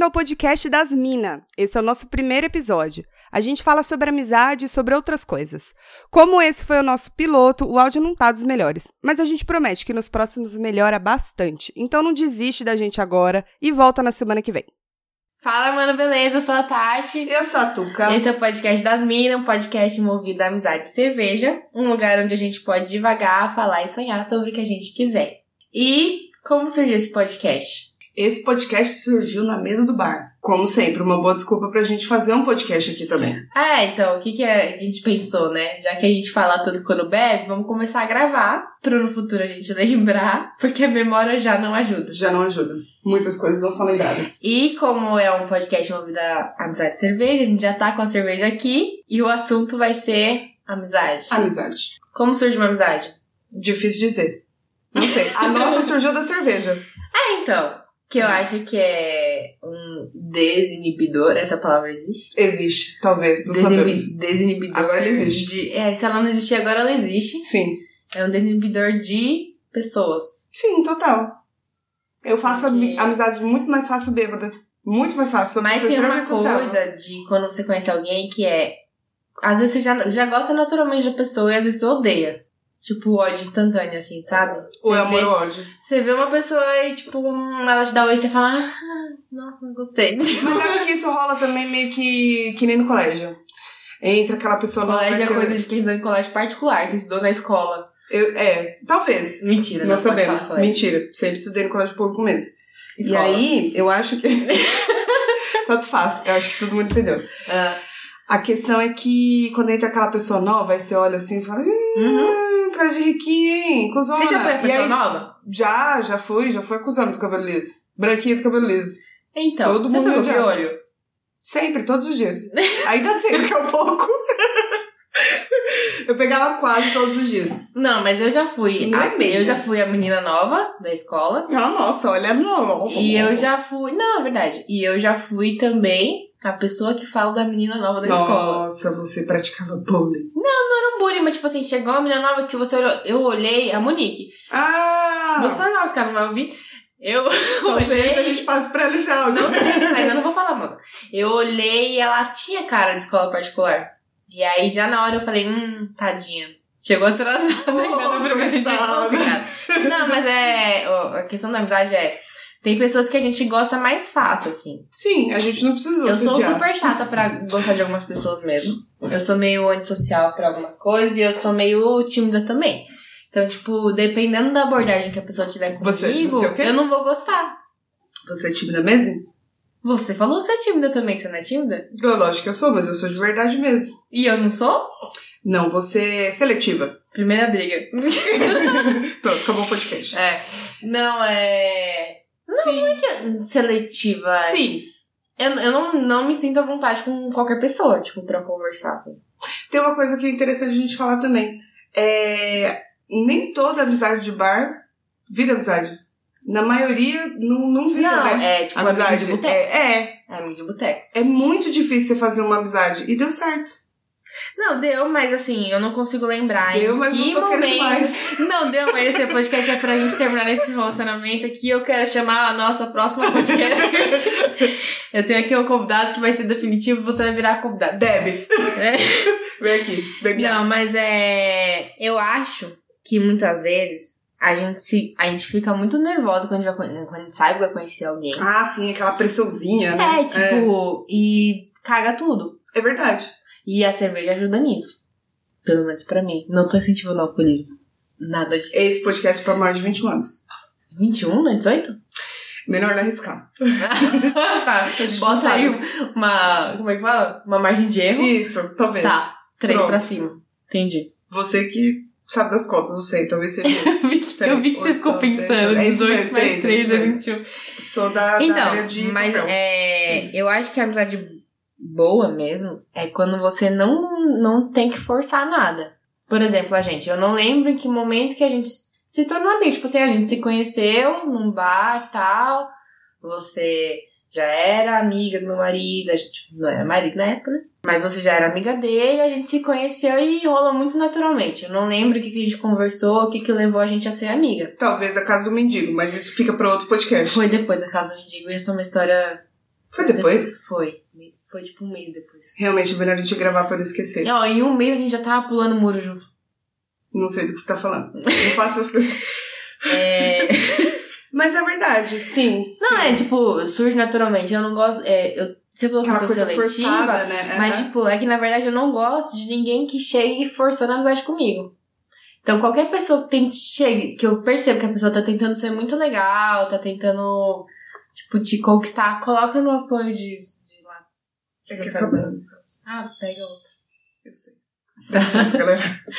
bem-vindo ao podcast das Mina. Esse é o nosso primeiro episódio. A gente fala sobre amizade e sobre outras coisas. Como esse foi o nosso piloto, o áudio não tá dos melhores, mas a gente promete que nos próximos melhora bastante. Então não desiste da gente agora e volta na semana que vem. Fala, mano, beleza? Eu sou a Tati. Eu sou a Tuca. Esse é o podcast das Minas, um podcast movido à amizade e cerveja. Um lugar onde a gente pode devagar, falar e sonhar sobre o que a gente quiser. E como surgiu esse podcast? Esse podcast surgiu na mesa do bar. Como sempre, uma boa desculpa pra gente fazer um podcast aqui também. Ah, então, o que, que a gente pensou, né? Já que a gente fala tudo quando bebe, vamos começar a gravar pra no futuro a gente lembrar, porque a memória já não ajuda. Já não ajuda. Muitas coisas não são lembradas. E como é um podcast movido à amizade e cerveja, a gente já tá com a cerveja aqui e o assunto vai ser amizade. Amizade. Como surge uma amizade? Difícil dizer. Não sei. A nossa surgiu da cerveja. Ah, então. Que eu acho que é um desinibidor. Essa palavra existe? Existe, talvez, não Desinibi- sabemos. Desinibidor. Agora ela existe. de- é, se ela não existir agora, ela existe. Sim. É um desinibidor de pessoas. Sim, total. Eu faço Porque- ami- amizade muito mais fácil bêbada. Muito mais fácil. Mas tem uma sociável. coisa de quando você conhece alguém que é. Às vezes você já, já gosta naturalmente da pessoa e às vezes você odeia. Tipo, ódio instantâneo, assim, sabe? Ou é amor ou ódio. Você vê uma pessoa e, tipo, ela te dá oi e você fala, ah, nossa, não gostei. Mas acho que isso rola também meio que, que nem no colégio. Entra aquela pessoa nova. colégio é coisa de quem estudou em colégio particular, você estudou na escola. Eu- é, talvez. Mentira, Nós não sabemos. falar. Mentira. Sempre estudei no colégio público mesmo. Escola. E aí, eu acho que. Tanto faz. Eu acho que todo mundo entendeu. Ah, A questão é que quando entra aquela pessoa nova, aí você olha assim e fala. uhum. Hum, cara de riquinho, hein? Cusona. Você já foi a pessoa aí, nova? Já, já fui, já fui acusando do cabelo liso. Branquinho do cabelo liso. Então, Todo você mundo pegou já. piolho? Sempre, todos os dias. Ainda tem daqui a pouco. eu pegava quase todos os dias. Não, mas eu já fui. É a- mesmo? eu já fui a menina nova da escola. Ah, nossa, olha, não. E eu já fui. Não, é verdade. E eu já fui também a pessoa que fala da menina nova da escola. Nossa, você praticava bullying. Não era um bullying, mas tipo assim, chegou uma menina nova que você olhou. Eu olhei, a Monique. Ah! Gostou não, esse cara não vai ouvir. Eu Talvez a olhei. gente passe pra esse áudio. Não sei, mas eu não vou falar, mano. Eu olhei e ela tinha cara de escola particular. E aí já na hora eu falei, hum, tadinha. Chegou atrasada ainda no primeiro dia. complicado. Não, mas é. A questão da amizade é. Tem pessoas que a gente gosta mais fácil, assim. Sim, a gente não precisa Eu sou odiar. super chata pra gostar de algumas pessoas mesmo. Eu sou meio antissocial pra algumas coisas e eu sou meio tímida também. Então, tipo, dependendo da abordagem que a pessoa tiver Você- comigo, você é o quê? eu não vou gostar. Você é tímida mesmo? Você falou que você é tímida também, você não é tímida? Eu, lógico que eu sou, mas eu sou de verdade mesmo. E eu não sou? Não, você é seletiva. Primeira briga. Pronto, acabou o podcast. é. Não, é. Sim. Seletiva. é. Sim. Eu, eu não, não me sinto à vontade com qualquer pessoa, tipo, pra conversar, assim. Tem uma coisa que é interessante a gente falar também. É, nem toda amizade de bar vira amizade. Na maioria, não, não vira, não, né? é tipo amigo de boteco. É, é, É amigo de boteco. é muito difícil você fazer uma amizade. E deu certo. Não, deu, mas assim, eu não consigo lembrar Deu, mas que não tô momento. mais. Não, deu, mas esse podcast é pra gente terminar esse relacionamento aqui. Eu quero chamar a nossa próxima podcast. eu tenho aqui um convidado que vai ser definitivo, você vai virar convidado. Deve. É. Vem aqui. Bebe Não, mas é. Eu acho que muitas vezes a gente, se, a gente fica muito nervosa quando a gente, vai, quando a gente sabe que vai conhecer alguém. Ah, sim, aquela pressãozinha, né? É, tipo, e caga tudo. É, é verdade. E a cerveja ajuda nisso. Pelo menos pra mim. Não tô incentivando o alcoolismo. Nada disso. Esse podcast é pra maior de 21 anos. 21, não é 18? Melhor não arriscar. tá. Bota aí uma. Como é que fala? Uma margem de erro. Isso, talvez. Tá. 3 Pronto. pra cima. Entendi. Você que sabe das contas, não sei, talvez seja isso. Eu vi que você ficou pensando. dez, é isso 18 mesmo, mais três, 3 é é isso 21. Sou da, da Então, área de mas papel. é, Isso. eu acho que a amizade boa mesmo é quando você não, não tem que forçar nada. Por exemplo, a gente, eu não lembro em que momento que a gente se tornou amigo. Tipo assim, a gente se conheceu num bar e tal. Você já era amiga do meu marido, a gente não era marido na época, né? Mas você já era amiga dele, a gente se conheceu e rolou muito naturalmente. Eu não lembro o que, que a gente conversou, o que, que levou a gente a ser amiga. Talvez a casa do mendigo, mas isso fica pra outro podcast. Foi depois da casa do mendigo e essa é uma história Foi depois? Foi. Foi tipo um mês depois. Realmente é melhor a gente gravar pra não esquecer. Ó, em um mês a gente já tava pulando o muro junto. Não sei do que você tá falando. Não faço as coisas. É... Mas é verdade, sim. Não, sim. é tipo, surge naturalmente. Eu não gosto. É, eu, você falou que eu sou seletiva. forçada, né? Mas, Aham. tipo, é que na verdade eu não gosto de ninguém que chegue forçando a amizade comigo. Então, qualquer pessoa que tente, chegue, que eu percebo que a pessoa tá tentando ser muito legal, tá tentando, tipo, te conquistar, coloca no apoio de, lá. É que acabou. Ah, pega outra. Eu sei. Galera.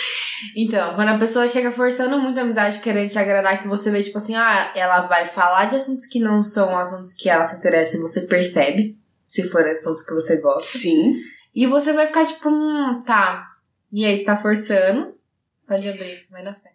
Então, quando a pessoa chega forçando muito a amizade, querendo te agradar, que você vê, tipo assim, ah, ela vai falar de assuntos que não são assuntos que ela se interessa e você percebe, se forem assuntos que você gosta. Sim. E você vai ficar tipo, hum, tá. E aí, você tá forçando. Pode abrir, vai na fé.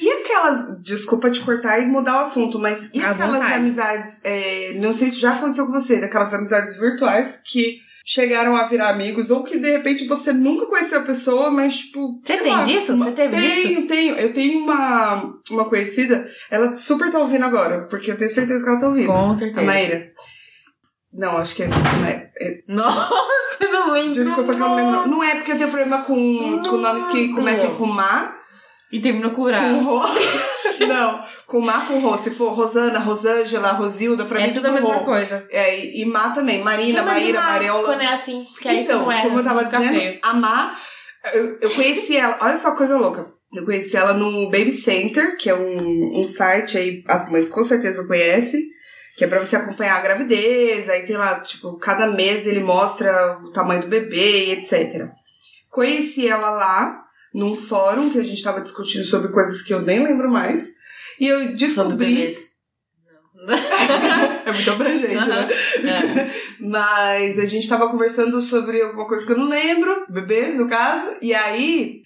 E aquelas. Desculpa te cortar e mudar o assunto, mas e À aquelas vontade. amizades. é, não sei se já aconteceu com você, daquelas amizades virtuais que chegaram a virar amigos, ou que de repente você nunca conheceu a pessoa, mas tipo. Você tem lá, disso? uma- Você teve tenho, tenho. Eu tenho uma, uma conhecida, ela super tá ouvindo agora, porque eu tenho certeza que ela tá ouvindo. Com A certeza. Maíra. Não, acho que é. Não é, é- Nossa, não lembro. desculpa que eu não lembro. Não é porque eu tenho problema com, com nomes que começam com Má. E terminou curar. Com Rô. Não, com Má com Rô. Se for Rosana, Rosângela, Rosilda, pra É mim tudo a tudo mesma Rô. coisa. É, e, e Má também. Marina, Chama Maíra, Má Mariola. Quando é assim, porque aí então, não é. como eu tava dizendo, feio. a Má, eu, eu conheci ela, olha só que coisa louca. Eu conheci ela no Baby Center, que é um, um site aí, as mães com certeza conhecem, que é pra você acompanhar a gravidez, aí tem lá, tipo, cada mês ele mostra o tamanho do bebê e etc. Conheci ela lá, num fórum que a gente tava discutindo sobre coisas que eu nem lembro mais, e eu descobri... bebês. Não. é muito abrangente, né? É. Mas a gente tava conversando sobre alguma coisa que eu não lembro, bebês, no caso, e aí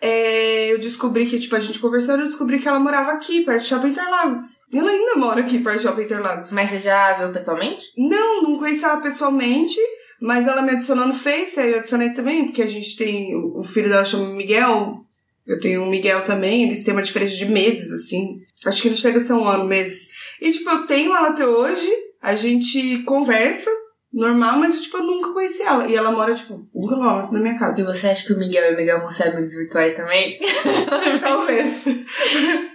é, eu descobri que, tipo, a gente conversando, eu descobri que ela morava aqui, perto do Shopping Interlagos. E ela ainda mora aqui, perto do Shopping Interlagos. Mas você já viu pessoalmente? Não, não conheci ela pessoalmente, mas ela me adicionou no Face, aí eu adicionei também, porque a gente tem. O o filho dela chama Miguel, eu tenho um Miguel também, eles têm uma diferença de meses, assim. Acho que não chega a ser um ano, meses. E, tipo, eu tenho ela até hoje, a gente conversa, normal, mas, tipo, eu nunca conheci ela. E ela mora, tipo, um quilômetro da minha E casa. você acha que o Miguel e o Miguel vão ser amigos virtuais também? talvez.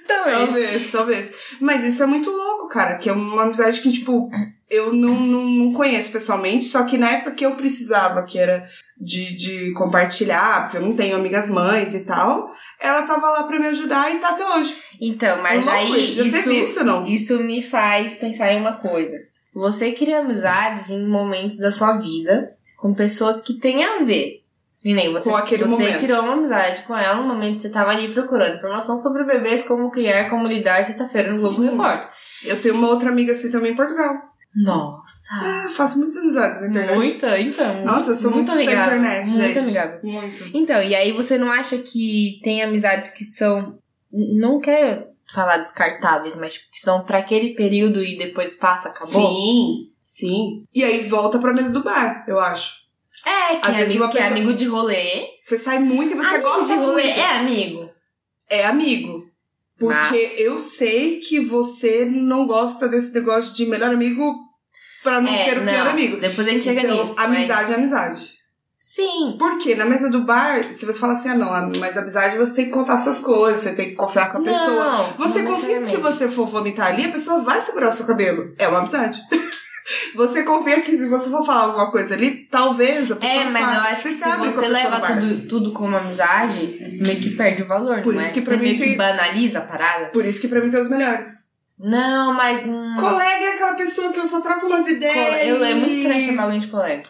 Talvez, talvez. Mas isso é muito louco, cara, que é uma amizade que, tipo, eu não, não, não conheço pessoalmente, só que na época que eu precisava, que era de, de compartilhar, porque eu não tenho amigas mães e tal, ela tava lá pra me ajudar e tá até hoje. Então, mas É aí isso, isso, não? isso me faz pensar em uma coisa. Você cria amizades em momentos da sua vida com pessoas que têm a ver. E nem você, Com aquele você momento. criou uma amizade com ela no momento que você tava ali procurando informação sobre bebês, como criar, como lidar sexta-feira no Globo. Repórter. Eu tenho uma outra amiga assim também em Portugal. Nossa! É, eu faço muitas amizades na internet. Muita, então. Nossa, eu sou muito, da amigável. internet, Muito gente. amigável. Muito. Então, e aí você não acha que tem amizades que são. Não quero falar descartáveis, mas que são pra aquele período e depois passa, acabou? Sim, sim. E aí volta pra mesa do bar, eu acho. É, que, Às é vezes amigo, que é pessoa- amigo de rolê. Você sai muito e você amigo gosta de rolê muito. é amigo. É amigo. Porque eu sei que você não gosta desse negócio de melhor amigo pra não é, ser o pior amigo. Depois a gente chega então, nisso. amizade mas... é amizade. Sim. Porque na mesa do bar, se você fala assim, ah não, mas amizade você tem que contar suas coisas, você tem que confiar com a pessoa. Não, Você não confia que se você for vomitar ali, a pessoa vai segurar o seu cabelo. É uma amizade. Você confia que se você for falar alguma coisa ali, talvez a pessoa É, não mas fale. eu acho que Você se você pessoa leva tudo, tudo como amizade, meio que perde o valor, Por não isso é? que pra você mim meio tem- que banaliza a parada. Por isso que pra mim tem os melhores. Não, mas. Hum, Colega é aquela pessoa que eu só troco umas ideias. Eu, é muito estranho chamar alguém de colega.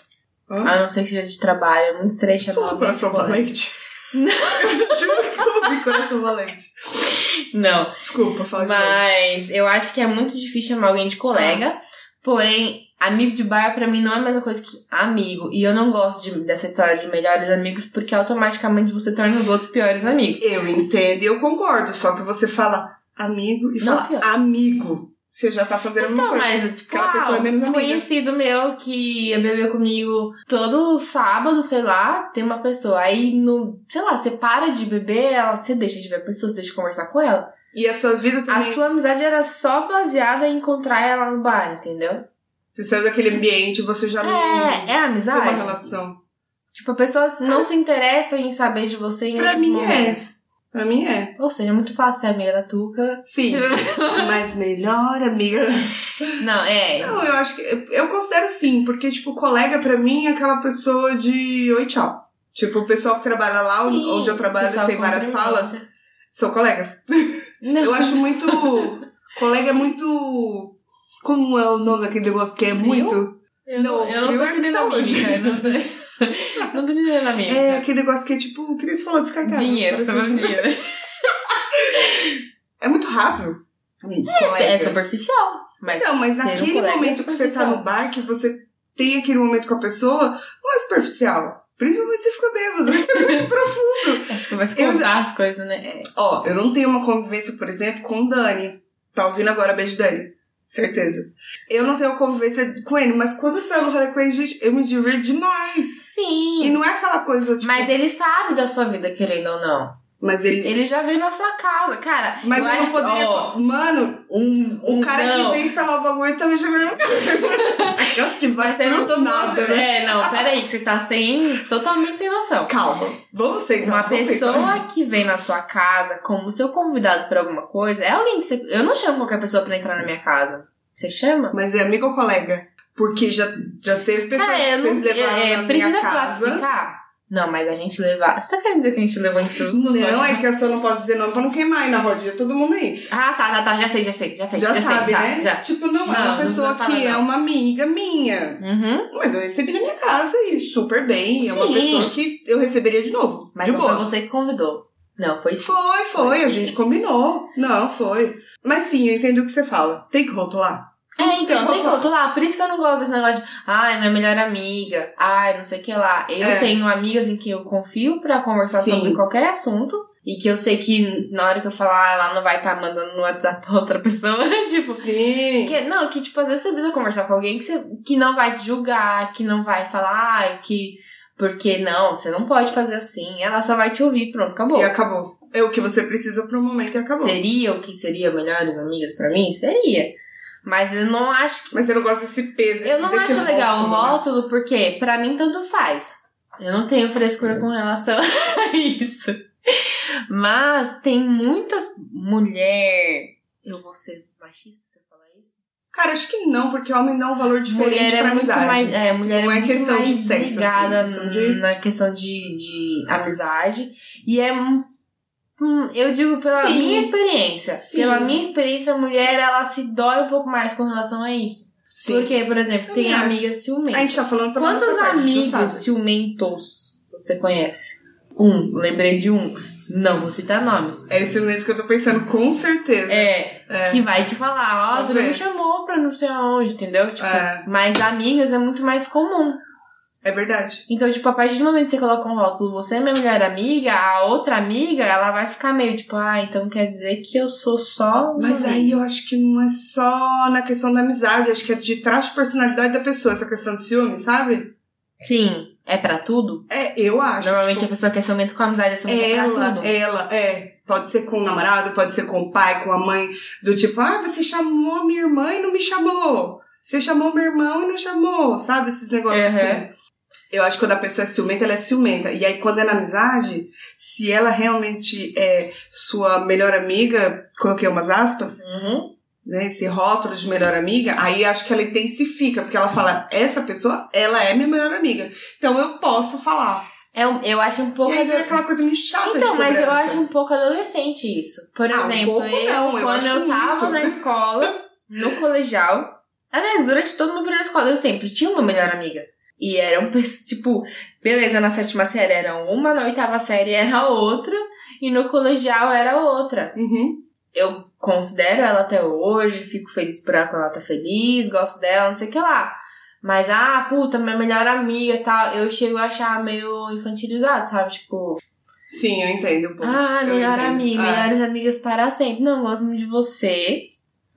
Hã? A não ser que seja de trabalho. É muito estranho chamar alguém de coração colega. valente. Eu juro que eu ouvi coração valente. Não. Desculpa, fala de novo. Mas eu acho que é muito difícil chamar alguém de colega. Porém, amigo de bar pra mim não é a mesma coisa que amigo. E eu não gosto de- dessa história de melhores amigos porque automaticamente você torna os outros piores amigos. Eu entendo e eu concordo, só que você fala amigo e Não, fala pior. amigo. Você já tá fazendo a Então, coisa. mas, tipo, Aquela pessoa é menos um amiga. conhecido meu que ia beber comigo todo sábado, sei lá, tem uma pessoa. Aí, no, sei lá, você para de beber, ela, você deixa de ver a pessoa, você deixa de conversar com ela. E as suas vidas A também. sua amizade era só baseada em encontrar ela no bar, entendeu? Você saiu daquele ambiente, você já não É, é tem uma amizade. relação. Tipo, a pessoa não se interessa em saber de você em Pra outros mim é. Pra mim é. Ou seja, é muito fácil ser amiga da Tuca. Sim. Mas melhor amiga. Não, é. Não, eu acho que. Eu considero sim, porque, tipo, colega pra mim é aquela pessoa de oi, tchau. Tipo, o pessoal que trabalha lá Sim, onde eu trabalho tem várias salas, são colegas. Não. Eu acho muito. colega é muito. Como é o nome daquele negócio que é Frio? muito? Eu não, Não, eu não frio tô é que Não tô, tô entendendo a mímica. É aquele negócio que é tipo, que nem você falou, descartável. Dinheiro, tá falando que- dinheiro. É muito raso. colega. É superficial. Mas Não, mas naquele é momento que você tá no bar, que você tem aquele momento com a pessoa, não é superficial. Principalmente se você fica bêbado. É muito profundo. É, Você começa a contar as coisas, né? É. Ó, eu não tenho uma convivência, por exemplo, com o Dani. Tá ouvindo agora? Beijo, Dani. Certeza. Eu não tenho convivência com ele, mas quando eu saio no rolê com ele, gente, eu me divirto demais. Sim. E não é aquela coisa, tipo... Mas ele sabe da sua vida, querendo ou não. Mas ele... Ele já veio na sua casa. Cara, Mas eu eu, acho não poderia... ó, Mano, um, o um cara não. que vem instalar o bagulho também já veio na casa. Aquelas que vai você não nada, né? É, não, peraí, você tá sem. totalmente sem noção. Calma. Vamos sentar. Uma vamos pessoa pensar. que vem na sua casa como seu convidado pra alguma coisa é alguém que você. Eu não chamo qualquer pessoa pra entrar na minha casa. Você chama? Mas é amigo ou colega? Porque já, já teve pessoas Cara, que eu não. vocês levaram é, na precisa minha casa. classificar? Não, mas a gente levar. Você tá querendo dizer que a gente levou intruso? Não, é que eu só não posso dizer nome pra não queimar aí na rodinha todo mundo aí. Ah, tá, tá, tá. Já sei, já sei, já sei. Já, sabe, sei, já, né? Já. Tipo, não, é Não, uma não pessoa falar, que é não. uma amiga minha. Uhum. Mas eu recebi na minha casa e super bem. É uma Sim. pessoa que eu receberia de novo. Mas de não boa. foi você que convidou. Não, foi sim. Foi, foi, a gente combinou. Não, foi. Mas sim, eu entendo o que você fala. Tem que rotular? É, Tudo então, tem rotular. rotular. Por isso que eu não gosto desse negócio de, ai, minha melhor amiga, ai, não sei o que lá. Eu É. tenho amigas em que eu confio pra conversar Sim. sobre qualquer assunto. E que eu sei que na hora que eu falar, ela não vai estar mandando no WhatsApp pra outra pessoa. tipo, Sim. que, não, que tipo, às vezes você precisa conversar com alguém que, você, que não vai te julgar, que não vai falar, ai, que. Porque não, você não pode fazer assim. Ela só vai te ouvir, pronto, acabou. E acabou. É o que você precisa pro momento e acabou. Seria o que seria melhores amigas pra mim? Seria. Mas eu não acho que Mas você não gosta desse peso. Eu não acho legal o rótulo, né? rótulo porque, pra mim, tanto faz. Eu não tenho frescura com relação a isso. Mas tem muitas mulher. Eu vou ser machista se eu falar isso? Cara, acho que não, porque homem dá um valor diferente mulher é pra muito amizade. mais. É, mulher Não é é questão de sexo, ligada assim, questão de- na questão de, de amizade. E é. Hum, eu digo pela Sim. minha experiência. Sim. Pela minha experiência, a mulher ela se dói um pouco mais com relação a isso. Sim. Porque, por exemplo, tem acho. amigas A ciumentas. gente tá falando pela Quantos nossa parte, a amigos sabe. ciumentos você conhece? Um, lembrei de um. Não vou citar nomes. É esse mesmo que eu tô pensando, com certeza. É, É. que vai te falar, ó, você não me chamou pra não sei aonde, entendeu? Tipo, É. mas amigas é muito mais comum. É verdade. Então, tipo, a partir do momento que você coloca um rótulo, você é minha melhor amiga, a outra amiga, ela vai ficar meio tipo, ah, então quer dizer que eu sou só. uma Mas amiga. aí eu acho que não é só na questão da amizade, acho que é de traço de personalidade da pessoa, essa questão de ciúme, sabe? Sim, é pra tudo? É, eu acho. Normalmente a tipo, pessoa quer ciumento com amizade, é ciumento pra ela, tudo. ela, é. Pode ser com o namorado, pode ser com o pai, com a mãe, do tipo, ah, você chamou minha irmã e não me chamou. Você chamou meu irmão e não chamou, sabe? Esses negócios Uhum. assim. Eu acho que quando a pessoa é ciumenta, ela é ciumenta. E aí, quando é na amizade, se ela realmente é sua melhor amiga, coloquei umas aspas, Uhum. né? Esse rótulo de melhor amiga, aí acho que ela intensifica, porque ela fala, essa pessoa, ela é minha melhor amiga. Então eu posso falar. É um- eu acho um pouco. e aí vira aquela coisa meio chata Então, mas eu acho um pouco adolescente isso. Por Ah, um exemplo, eu, não, eu quando eu tava muito. na escola, no colegial, aliás, durante todo o meu período da escola, eu sempre tinha uma melhor amiga. E eram, tipo, beleza, na sétima série era uma, na oitava série era outra, e no colegial era outra. Uhum. Eu considero ela até hoje, fico feliz por ela quando ela tá feliz, gosto dela, não sei o que lá. Mas, ah, puta, minha melhor amiga e tal, eu chego a achar meio infantilizado, sabe? Tipo, Sim, eu entendo. o ponto. ah, Eu melhor entendo. amiga, Ah, melhores amigas para sempre. Não, gosto muito de você.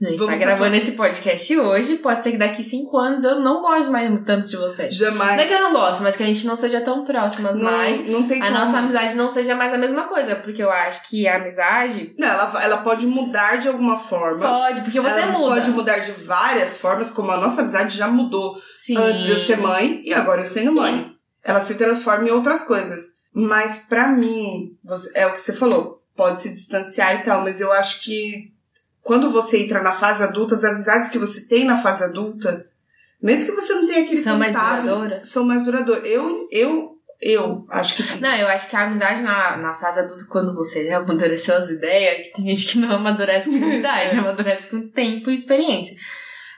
A gente Vamos tá gravando esse podcast hoje, pode ser que daqui cinco anos eu não goste mais tanto de você. Jamais. Não é que eu não gosto, mas que a gente não seja tão próximas não, mais. não tem A como. nossa amizade não seja mais a mesma coisa, porque eu acho que a amizade Não, ela, ela pode mudar de alguma forma. pode, porque você ela muda. pode mudar de várias formas, como a nossa amizade já mudou Sim. antes de eu ser mãe e agora eu sendo Sim. mãe. Ela se transforma em outras coisas. Mas pra mim, é o que você falou, pode se distanciar e tal, mas eu acho que quando você entra na fase adulta, as amizades que você tem na fase adulta, mesmo que você não tenha aquele São mais contato, duradouras? são mais duradouras. Eu, eu, eu acho que sim. Não, eu acho que a amizade na, na fase adulta, quando você já amadureceu as ideias, que tem gente que não amadurece com idade, amadurece com tempo e experiência.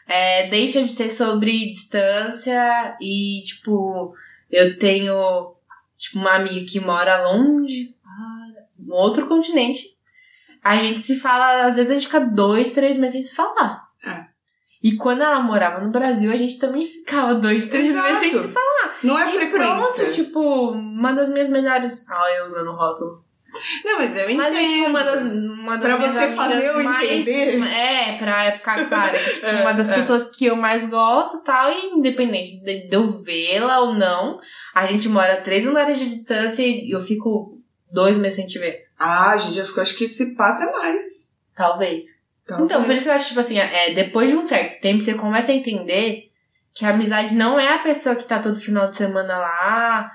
É, deixa de ser sobre distância e, tipo, eu tenho, tipo, uma amiga que mora longe, no outro continente. A gente se fala, às vezes a gente fica dois, três meses sem se falar. É. E quando ela morava no Brasil, a gente também ficava dois, três Exato. meses sem se falar. Não é E frequência. pronto, tipo, uma das minhas melhores. Ah, eu usando o rótulo. Não, mas eu entendo. Mas é tipo uma das. Uma das Pra você fazer eu mais, entender. É, pra ficar claro. tipo, É, uma das é. pessoas que eu mais gosto e tal, e independente de, de eu vê-la ou não, a gente mora a três andares de distância e eu fico dois meses sem te ver. Ah, gente, eu acho que se pá até mais. Talvez. Talvez. Então, por isso que eu acho, tipo assim, é, depois de um certo tempo, você começa a entender que a amizade não é a pessoa que tá todo final de semana lá.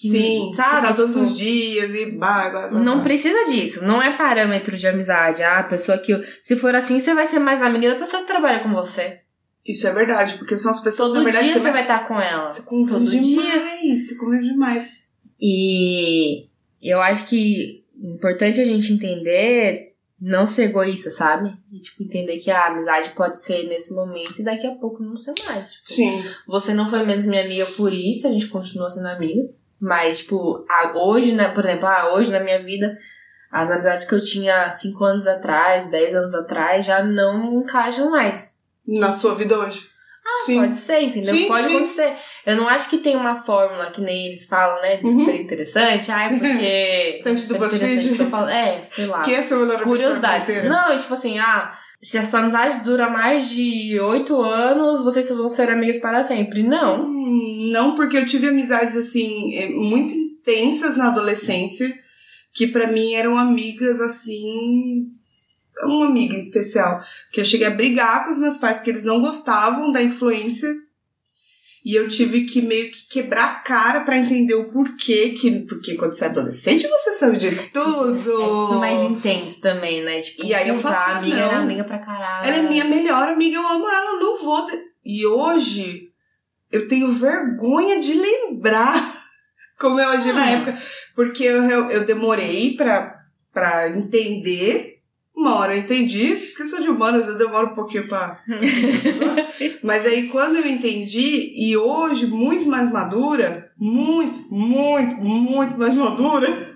que- Sim, sabe? que tá todos Tipo, os dias e blá, blá, blá. Não precisa disso, não é parâmetro de amizade. Ah, a pessoa que. Se for assim, você vai ser mais amiga da pessoa que trabalha com você. Isso é verdade, porque são as pessoas, Todo na verdade, dia você vai vai... estar com ela. Você convive Todo dia. demais, você convive demais. E eu acho que importante a gente entender, não ser egoísta, sabe? E, tipo, entender que a amizade pode ser nesse momento e daqui a pouco não ser mais. Tipo, Sim. Você não foi menos minha amiga por isso, a gente continuou sendo amigas. Mas, tipo, hoje, né, por exemplo, ah, hoje na minha vida, as amizades que eu tinha 5 anos atrás, 10 anos atrás, já não encaixam mais. Na sua vida hoje. Sim. Ah, Pode ser, entendeu? Sim, Pode sim. acontecer. Eu não acho que tem uma fórmula que nem eles falam, né? De Uhum. super interessante. Ai, porque. Teste do super BuzzFeed. que É, sei lá. Quem é seu melhor inteira? Não, e tipo assim, ah, se a sua amizade dura mais de 8 anos, vocês vão ser amigas para sempre. Não. Hum, Não, porque eu tive amizades, assim, eh, muito intensas na adolescência, que pra mim eram amigas, assim... Uma amiga em especial. Que eu cheguei a brigar com os meus pais porque eles não gostavam da influência. E eu tive que meio que quebrar a cara pra entender o porquê. Que, porque quando você é adolescente, você sabe de tudo. É tudo mais intenso também, né? Tipo, E aí eu falo, a ah, amiga não. era amiga pra caralho. Ela é minha melhor amiga, eu amo ela, eu não vou. E hoje eu tenho vergonha de lembrar como eu agi na Hum. época, porque eu, eu, eu demorei pra, pra entender. Uma hora eu entendi, porque eu sou de humanas, eu demoro um pouquinho pra. Mas aí quando eu entendi, e hoje muito mais madura, muito, muito, muito mais madura,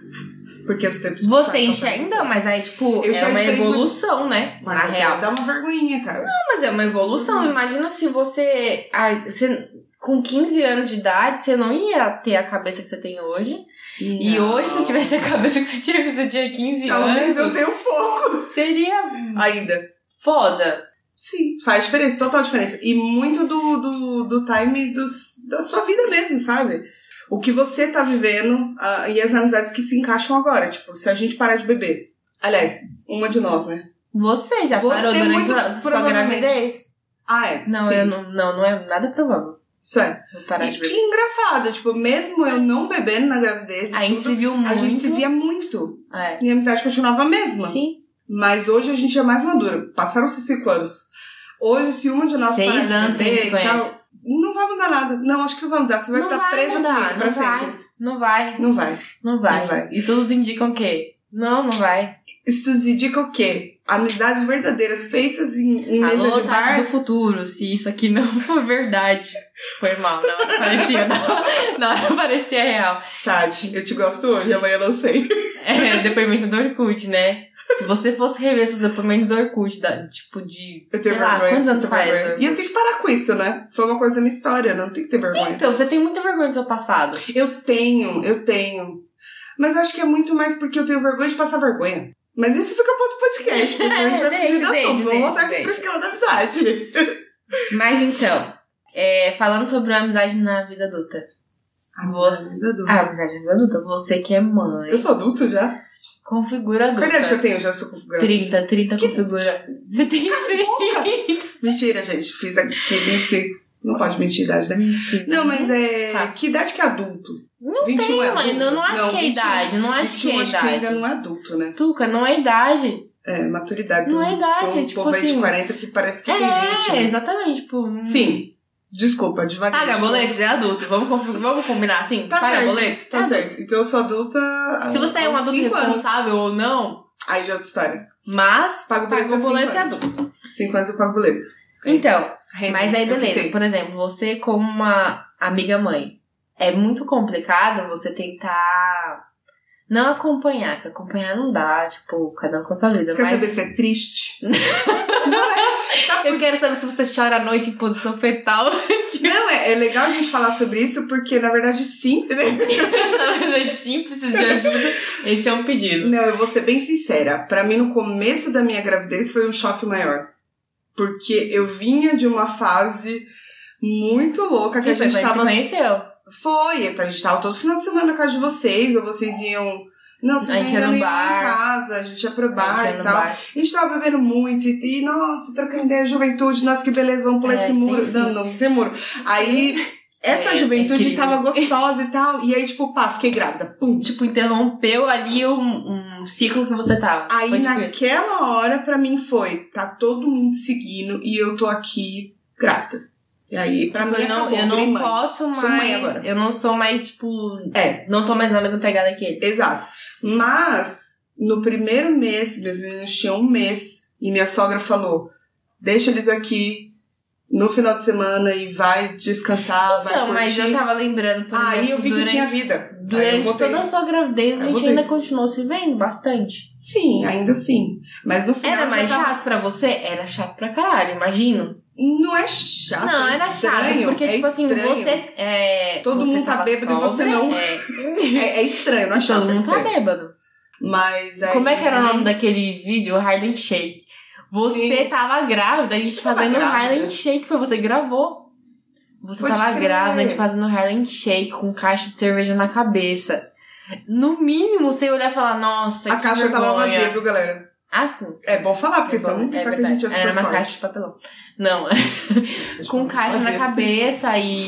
porque os tempos Você enxerga. Não, mas aí, tipo, Eu é uma evolução, né? Mas na real. Dá uma vergonhinha, cara. Mas é uma evolução. Imagina se você, ah, você. Com 15 anos de idade, você não ia ter a cabeça que você tem hoje. E Não. hoje, se você tivesse a cabeça que você tinha você tinha 15 Talvez eu anos, tenha um pouco. seria Ainda. foda. Sim, faz diferença, total diferença. E muito do, do, do time dos, da sua vida mesmo, sabe? O que você tá vivendo ah, e as amizades que se encaixam agora. Tipo, se a gente parar de beber. Aliás, uma de nós, né? Você já Você parou durante muito sua, gravidez? Ah, é. Não, sim. eu não, não, não é nada provável. Isso é. E de que engraçado, tipo, mesmo eu não bebendo na gravidez, A gente tudo, se viu muito. a gente se via muito. É. E a amizade continuava a mesma. Sim. Mas hoje a gente é mais madura. Passaram-se cinco anos. Hoje, se uma de nós Seis parar de anos gente beber e tal, não vai mudar nada. Não, acho que não vai mudar. Você vai Não estar vai presa mudar, pra não vai. sempre. Não vai. Não vai. Não vai. Não vai. Estudos indicam o quê? Não, não vai. Isso indica o quê? Amizades verdadeiras feitas em, em mesa Alô, de bar. do futuro, se isso aqui não for verdade. Foi mal, na hora parecia, na hora parecia real. Tati, eu te gosto hoje, amanhã não sei. É, depoimento do Orkut, né? Se você fosse rever seus depoimentos do Orkut, da, tipo de. Eu tenho sei lá, vergonha. quantos eu anos faz? vergonha. E eu tenho que parar com isso, né? Foi uma coisa da minha história, não tem que ter vergonha. Então, você tem muita vergonha do seu passado. Eu tenho, eu tenho. Mas eu acho que é muito mais porque eu tenho vergonha de passar vergonha. Mas isso fica para outro podcast, porque a gente vai Deixa, fugir do assunto. Vamos voltar aqui pra escala da amizade. Mas então, é, falando sobre a amizade na vida adulta. Você- A amizade na vida adulta, você que é mãe, Eu sou adulta já? configura Qual adulta. a idade que eu tenho? Já sou configurada. 30, 30 configura. Você tem boca. 30. Mentira, gente. Fiz aqui 25. Não pode mentir idade, né? 25. Não, mas é. Tá. Que idade que é adulto? Não 21 tem, é adulto? Eu não acho Não, que é 21. idade. Não acho que 21 é acho que ainda idade. não é adulto, né? Tuca, não é idade. É, maturidade. Não do- é idade, do tipo povo aí de assim- 40 que parece que é, tem 20. né? exatamente. Tipo, hum. Sim. Desculpa, devagar. Paga boletos, é adulto. Vamos, vamos combinar assim? Tá Paga certo. boletos? Tá é adulto. certo. Então eu sou adulta. Se você é um adulto cinco anos. responsável ou não, Aí já é outra história. mas Pago boleto paga o há cinco boleto é adulto. 5 anos eu pago boleto. É Então, Mas aí, é beleza. Por exemplo, você como uma amiga mãe, é muito complicado você tentar não acompanhar, porque acompanhar não dá, tipo, cada um com a sua vida. Você quer mas saber se é triste? não é. Sabe eu quero saber se você chora à noite em posição fetal. Não, é, é legal a gente falar sobre isso, porque na verdade sim. né? Na verdade, sim, preciso de ajuda. Esse é um pedido. Não, eu vou ser bem sincera. Pra mim, no começo da minha gravidez, foi um choque maior. Porque eu vinha de uma fase muito louca que Que a foi gente você tava. conheceu? Foi, a gente tava todo final de semana na casa de vocês, ou vocês iam. Não, vocês A gente ia no bar. em casa, a gente ia pro bar ia e tal. bar. A gente tava bebendo muito e, e, nossa, trocando ideia, juventude, nossa, que beleza, vamos pular É, esse muro. Não, não, não tem muro. Aí, essa É, juventude incrível. tava gostosa e tal, e aí, tipo, pá, fiquei grávida. Pum. Tipo, interrompeu ali um, um ciclo que você tava. Aí, Foi tipo isso. naquela hora, pra mim, foi, tá todo mundo seguindo e eu tô aqui grávida. E aí, pra Tipo, mim, eu não, acabou, eu não mãe. posso mais. Eu não sou mais, tipo. É, Não tô mais na mesma pegada que ele. Exato. Mas, no primeiro mês, meus meninos tinham um mês, e minha sogra falou: deixa eles aqui no final de semana e vai descansar, vai Então, curtir. mas eu tava lembrando, por Aí exemplo, eu vi durante, que tinha vida. Aí durante toda a sua gravidez, a Aí gente ainda continuou se vendo bastante. Sim, ainda sim. Mas no final Era mais tava- chato pra você? Era chato pra caralho, imagino. Não é chato. não, é era chato, estranho, porque, é tipo assim, estranho. você. É, Todo você mundo tá bêbado e você não. É. É, é estranho, não é chato. Todo é mundo tá bêbado. Mas aí... Como é que era o nome daquele vídeo? Harlem Shake. Você Sim. tava grávida, a gente tava fazendo grávida. Harlem Shake, foi você que gravou. Você Pode tava crer. grávida, a gente fazendo Harlem Shake com caixa de cerveja na cabeça. No mínimo, você ia olhar e falar, nossa, A que caixa tava vergonha. vazia, viu, galera? Ah, sim. É bom falar, porque É senão não é pensar que a gente é super Era uma forte. caixa de papelão. Não, com caixa na cabeça e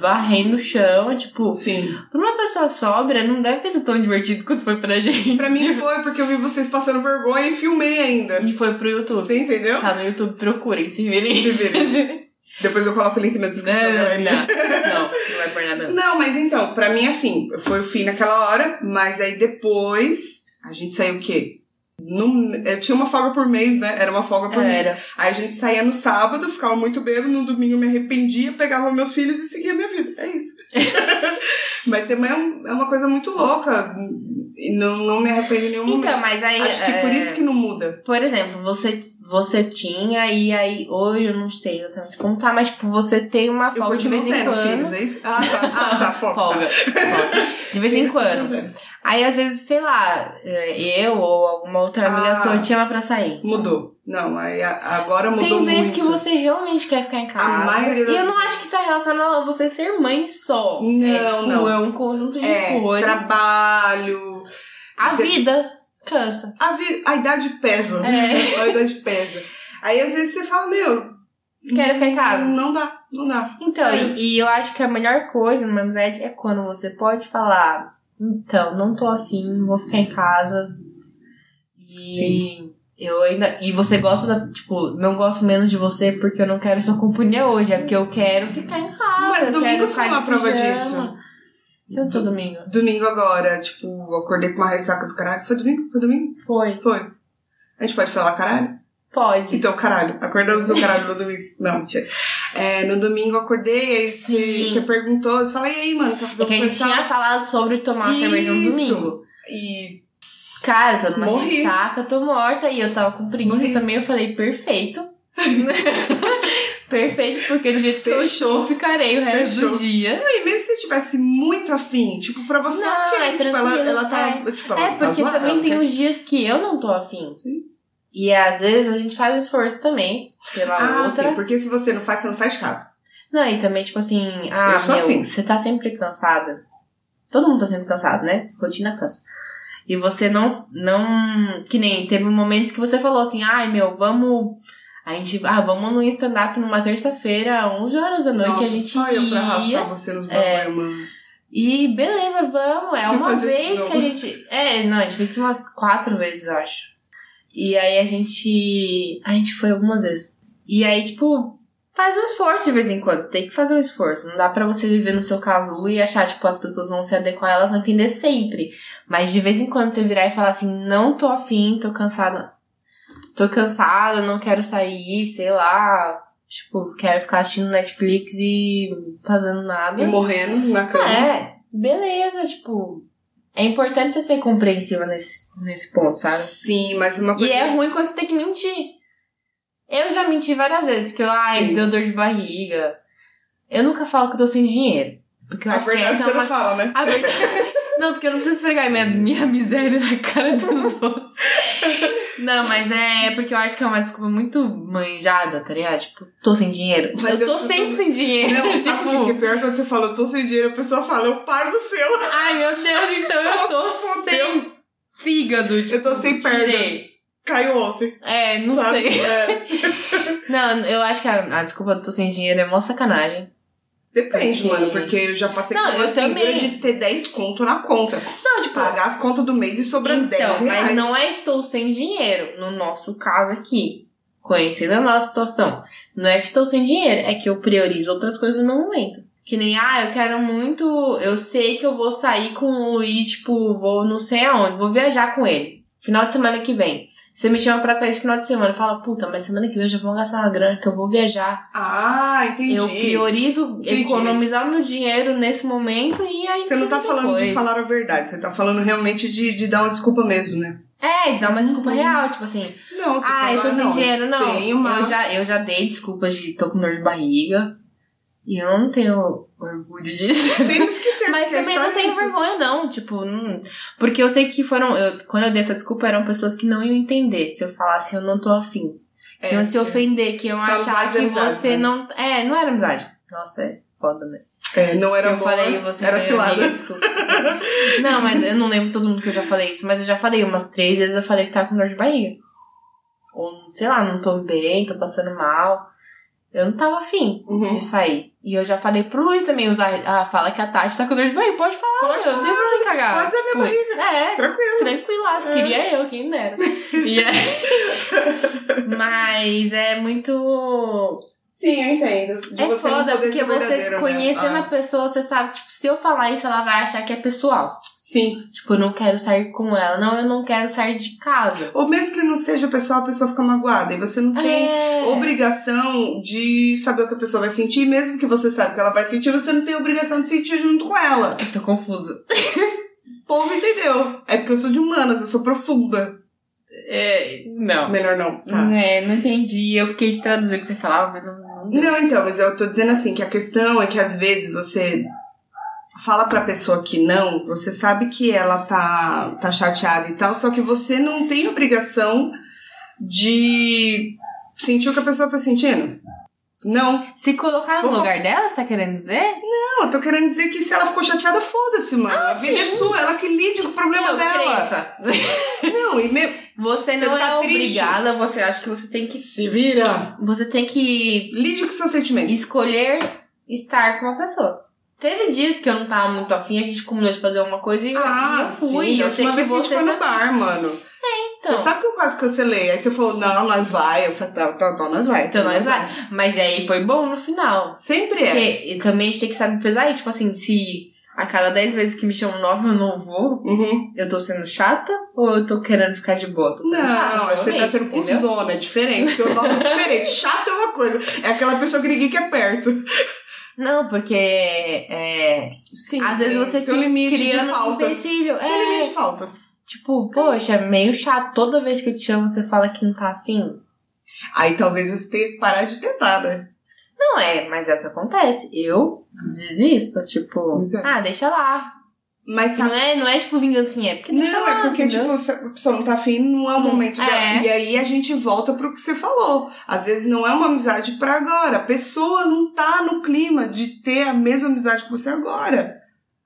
varrendo o chão, tipo, Sim. pra uma pessoa sóbria, não deve ter sido tão divertido quanto foi pra gente. Pra mim foi porque eu vi vocês passando vergonha e filmei ainda. E foi pro YouTube. Você entendeu? Tá no YouTube, procurem, se virem. Se virem. Depois eu coloco o link na descrição. Não, galerinha. não, não vai por nada. não. Não, mas então, pra mim assim, foi o fim naquela hora, mas aí depois a gente saiu o quê? Num, eu tinha uma folga por mês, né? Era uma folga por mês. Era. Aí a gente saía no sábado, ficava muito bêbado, no domingo me arrependia, pegava meus filhos e seguia minha vida. É isso. mas ser mãe é, um- é uma coisa muito louca. E não, não me arrependo em nenhum Então, momento. mas aí. Acho que por é, isso que não muda. Por exemplo, você, você tinha, e aí hoje eu não sei exatamente como tá, mas tipo, você tem uma folga de vez em tendo quando. filhos, é isso? Ah, tá. Ah, tá. Folga. Folga. De vez em quando. Aí, às vezes, sei lá, é, eu ou alguma outra amiga Ah. sua te chama pra sair. Mudou. Não, aí agora mudou Tem vezes que você realmente quer ficar em casa. A maioria das E eu não acho que tá relacionado a você ser mãe só. Não, é, tipo, não. é um conjunto de É, coisas. trabalho. A Você- vida cansa. A, vi- a idade pesa. É. a idade pesa. Aí às vezes você fala, meu. Quero ficar em casa. Não dá, não dá. Então, É. e, e eu acho que a melhor coisa numa amizade é quando você pode falar, então, não tô afim, vou ficar em casa. E eu ainda. E você gosta da. Tipo, não gosto menos de você porque eu não quero sua companhia hoje, é porque eu quero ficar em casa. Mas eu domingo foi uma prova disso. Que outro domingo? Domingo agora, tipo, eu acordei com uma ressaca do caralho. Foi domingo? Foi domingo? Foi. Foi. A gente pode falar caralho? Pode. Então, caralho. Acordamos no caralho no domingo. Não, mentira. É, no domingo eu acordei, aí você perguntou, você fala, e aí, mano, você vai fazer É que a gente tinha falado sobre tomar cerveja no Isso. domingo. E Cara, tô numa Morri. ressaca, tô morta. E eu tava com preguiça Morri. também. Eu falei, perfeito. Perfeito, porque do jeito que eu Fechou. estou, ficarei o resto Fechou. do dia. Não, e mesmo se você tivesse muito afim, tipo, pra você, Não, ok, é tipo, ela, ela tá. Tipo, ela É, tá porque zoada, também tem quer- uns dias que eu não tô afim. Sim. E às vezes a gente faz o esforço também pela Ah, outra. sim, porque se você não faz, você não sai de casa. Não, e também, tipo assim, ah, Eu sou meu, assim. você tá sempre cansada. Todo mundo tá sempre cansado, né? Rotina cansa. E você não, não, que nem, teve momentos que você falou assim, ai, meu, vamos, a gente, ah, vamos no stand-up numa terça-feira, 11 horas da noite, Nossa, a gente só eu pra ia. arrastar você nos É. mano. E beleza, vamos. É Você uma vez que a gente. É, não, a gente fez umas quatro vezes, eu acho. E aí a gente. A gente foi algumas vezes. E aí, tipo, faz um esforço de vez em quando. Você tem que fazer um esforço. Não dá pra você viver no seu casulo e achar, tipo, as pessoas vão se adequar, elas vão entender sempre. Mas de vez em quando você virar e falar assim, não tô afim, tô cansada. Tô cansada, não quero sair, sei lá. Tipo, quero ficar assistindo Netflix e fazendo nada. E morrendo na cama. É, beleza, tipo. É importante você ser compreensiva nesse, nesse ponto, sabe? Sim, mas uma E coisa. é ruim quando você tem que mentir. Eu já menti várias vezes, que eu, ai, Sim. deu dor de barriga. Eu nunca falo que eu tô sem dinheiro. Porque eu a acho que verdade essa você é uma. não fala, né? A verdade. Não, porque eu não preciso esfregar minha, minha miséria na cara dos outros. Não, mas é porque eu acho que é uma desculpa muito manjada, tá ligado? Tipo, tô sem dinheiro. Mas eu tô eu sempre tudo- sem dinheiro. Não, sabe o que que é tipo, pior quando você fala, eu tô sem dinheiro, a pessoa fala, eu pago o seu. ai meu Deus, então eu tô sem fígado. Tipo, Eu tô sem perna. Caiu ontem. É, não sabe? sei. É. Não, eu acho que a, a desculpa do tô sem dinheiro é mó sacanagem. Depende, Porque- mano, porque eu já passei Não, por uma eu também. de ter 10 conto na conta. Não, tipo, Pagar as contas do mês e sobrando 10 então, reais. mas não é estou sem dinheiro, no nosso caso aqui. Conhecendo a nossa situação. Não é que estou sem dinheiro, é que eu priorizo outras coisas no momento. Que nem, ah, eu quero muito. Eu sei que eu vou sair com o Luiz, tipo, vou não sei aonde, vou viajar com ele. Final de semana que vem. Você me chama pra sair esse final de semana. Fala, puta, mas semana que vem eu já vou gastar uma grana que eu vou viajar. Ah, entendi. Eu priorizo Entendi. economizar meu dinheiro nesse momento e aí Você não tá decide falando de depois. falar a verdade, você tá falando realmente de, de dar uma desculpa mesmo, né? É, dá uma desculpa Uhum. real, tipo assim, Não, você ah, eu tô sem não, dinheiro, não. tenho, mas- eu, já, eu já dei desculpas de tô com dor de barriga. E eu não tenho orgulho disso. Temos que ter Mas a também não é tenho isso. vergonha, não. Tipo, não- porque eu sei que foram. eu- quando eu dei essa desculpa, eram pessoas que não iam entender se eu falasse eu não tô afim. Que É, iam se é. ofender, que iam achar que e amizades, você né? não. É, não era amizade. Nossa, é foda, né? É, não era Se eu amor, falei você era é cilada. desculpa. não, mas eu não lembro todo mundo que eu já falei isso, mas eu já falei umas três vezes eu falei que tava com dor de barriga. Ou, sei lá, não tô bem, tô passando mal. Eu não tava afim Uhum. de sair. E eu já falei pro Luiz também usar. Ah, fala que a Tati tá com dor de barriga. Pode falar, Pode eu não tenho problema em cagar. pode ser minha Tipo, É, Tranquilo. tranquilaço. É. Queria eu, quem dera. E é- Mas é muito. Sim, eu entendo. De É você foda, porque você né? conhecendo Ah, a pessoa, você sabe, tipo, se eu falar isso, ela vai achar que é pessoal. Sim. Tipo, eu não quero sair com ela. Não, eu não quero sair de casa. Ou mesmo que não seja pessoal, a pessoa fica magoada. E você não tem É. obrigação de saber o que a pessoa vai sentir, mesmo que você sabe que ela vai sentir, você não tem obrigação de sentir junto com ela. Eu tô confusa. O povo entendeu. É porque eu sou de humanas, eu sou profunda. É, não. Melhor não. Tá. É, não entendi. Eu fiquei de traduzir o que você falava, mas não. Não, então, mas eu tô dizendo assim, que a questão é que às vezes você fala pra pessoa que não, você sabe que ela tá, tá chateada e tal, só que você não tem obrigação de sentir o que a pessoa tá sentindo. Não. Se colocar no lugar dela, você tá querendo dizer? Não, eu tô querendo dizer que se ela ficou chateada, foda-se, mano. a vida é sua, ela que lide com o problema Não, dela. Não, e me... Você, Você não tá é triste. obrigada, você acha que você tem que. se vira. Você tem que Lide com seus sentimentos. escolher estar com uma pessoa. Teve dias que eu não tava muito afim, a gente combinou de fazer uma coisa e, Ah, e eu fui. sim, eu sei que vez que a gente foi no bar, mano. Então, Você sabe que eu quase cancelei. Aí você falou, não, nós vai. Eu falei, tá, tá, tá, nós vai. Então nós vai. Mas aí foi bom no final. Sempre é. Porque também a gente tem que saber pesar isso. Tipo assim, se a cada 10 vezes que me chamam nova eu não vou, Uhum. eu tô sendo chata ou eu tô querendo ficar de boa? Tô sendo chata, Não, você tá sendo cuzona, é diferente. O nome é diferente. Chato é uma coisa. É aquela pessoa que ninguém quer perto. Não, porque é, Sim. às vezes você tem fica um limite de criando um faltas. empecilho. Tem É, limite de faltas. tipo, poxa, é meio chato. Toda vez que eu te chamo, você fala que não tá afim. Aí talvez você tenha que parar de tentar, né? Não é, mas é o que acontece. Eu desisto, tipo, é. ah, deixa lá. Mas sabe Não é, não é tipo vingancinha, é porque Não, lá, é porque, entendeu? tipo, se a pessoa não tá afim, não é o Hum, momento dela. é. E aí a gente volta pro que você falou. Às vezes não é uma amizade pra agora. A pessoa não tá no clima de ter a mesma amizade que você agora.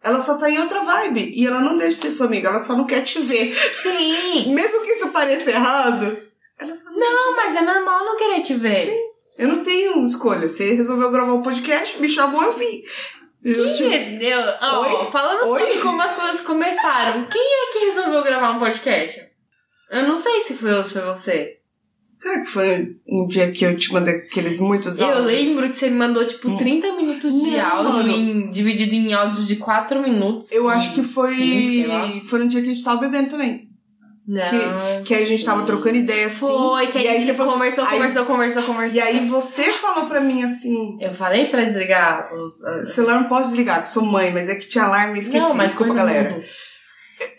Ela só tá em outra vibe. E ela não deixa de ser sua amiga, ela só não quer te ver. Sim. Mesmo que isso pareça errado, ela só não, quer te Não, mas é normal não querer te ver. Eu não tenho escolha. Você resolveu gravar um podcast, me chamou, eu vim. Eu, tipo? Ó, Oi? falando Oi? sobre como as coisas começaram, quem é que resolveu gravar um podcast? Eu não sei se foi eu ou se foi você. será que foi um dia que eu te mandei aqueles muitos Eu áudios? lembro que você me mandou, tipo, Hum. 30 minutos de Não, áudio em- dividido em áudios de 4 minutos. Eu Sim. acho que foi. Cinco, foi no dia que a gente tava bebendo também. Não. Que aí a gente tava trocando ideia assim. Foi, que a aí gente você falou- conversou, aí- conversou, conversou, conversou. E aí você falou pra mim assim. Eu falei pra desligar os. Celular não posso desligar, que sou mãe, mas é que tinha alarme e esqueci. Não, mas Desculpa, galera. mudo.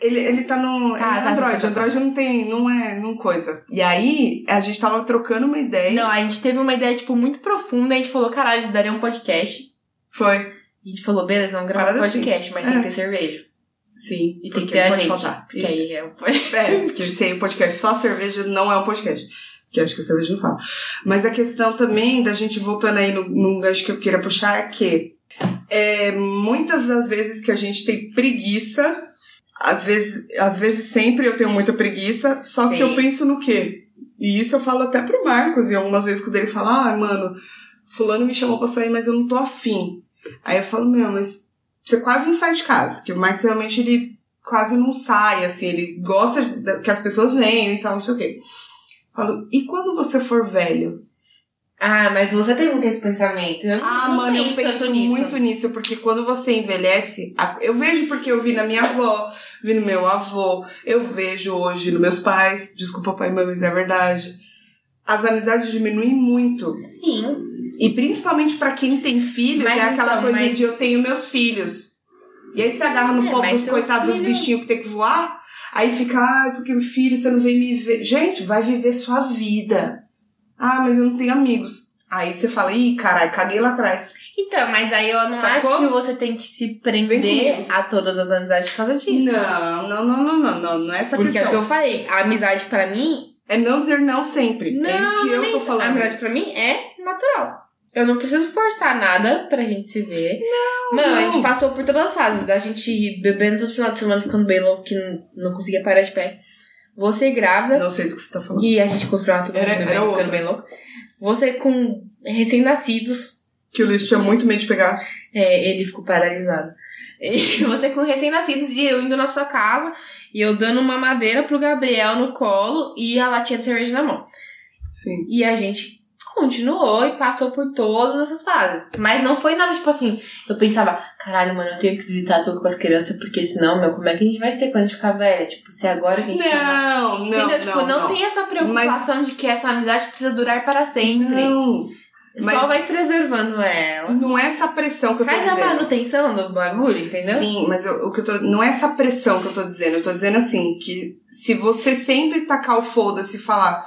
Ele, ele tá no Tá, é tá, tá, Android. tá, tá. Android não tem. não é. não coisa. E aí a gente tava trocando uma ideia. Não, a gente teve uma ideia, tipo, muito profunda. A gente falou, caralho, isso daria um podcast. Foi. E a gente falou, beleza, vamos gravar um Parada assim. podcast, mas É. tem que ter cerveja. Sim. E tem porque que ter a gente. faltar. Porque aí é um É, porque se aí o podcast só cerveja não é um podcast. Que acho que a cerveja não fala. Mas a questão também da gente voltando aí no, num gancho que eu queira puxar é que é, muitas das vezes que a gente tem preguiça, às vezes, às vezes sempre eu tenho muita preguiça, só que Sim. eu penso no quê? E isso eu falo até pro Marcos, e algumas vezes quando ele fala, ah, mano, fulano me chamou pra sair, mas eu não tô afim. Aí eu falo, meu, mas você quase não sai de casa, que o Marcos realmente ele quase não sai, assim, ele gosta que as pessoas venham e tal, não sei o quê. Falo, e quando você for velho? Ah, mas você tem muito esse pensamento. Eu não, Ah, não mano, eu penso nisso. muito nisso, porque quando você envelhece, eu vejo porque eu vi na minha avó, vi no meu avô, eu vejo hoje nos meus pais, desculpa pai e mãe, mas é verdade. As amizades diminuem muito. Sim. E principalmente pra quem tem filhos, Mas é aquela então, coisa mas- de eu tenho meus filhos. E aí você agarra no É, pau dos coitados dos filho- bichinhos que tem que voar, aí fica, ah, porque meu filho, você não vem me ver. Gente, vai viver sua vida. Ah, mas eu não tenho amigos. Aí você fala, ih, caralho, caguei lá atrás. Então, mas aí eu não Sacou? acho que você tem que se prender a todas as amizades por causa disso. Não, não, não, não, não, não, não é essa Porque é o questão. que eu falei, a amizade pra mim. É não dizer não sempre. Não, é isso que eu tô falando. A amizade pra mim é natural. Eu não preciso forçar nada pra gente se ver. Não, Mano, a não. gente passou por todas as fases. Da gente bebendo todo final de semana, ficando bem louco, que não, não conseguia parar de pé. Você grávida. Não sei do que você tá falando. E a gente continuava todo mundo Era- bebendo, era ficando bem louco. Você com recém-nascidos. Que o Luiz tinha muito medo de pegar. É, ele ficou paralisado. E você com recém-nascidos e eu indo na sua casa e eu dando uma madeira pro Gabriel no colo e a latinha de cerveja na mão. Sim. E a gente continuou e passou por todas essas fases. Mas não foi nada tipo assim, eu pensava, caralho, mano, eu tenho que visitar tudo com as crianças, porque senão, meu, como é que a gente vai ser quando a gente ficar velha? Tipo, se agora que a gente tá- Não, não, Entendeu? não, tipo, não, não. tem essa preocupação de que essa amizade precisa durar para sempre. Não, Só mas- vai preservando ela. não é essa pressão que eu tô Faz a dizendo. manutenção do bagulho, entendeu? Sim, mas eu- o que eu tô. Não é essa pressão que eu tô dizendo. Eu tô dizendo assim, que se você sempre tacar o foda-se e falar.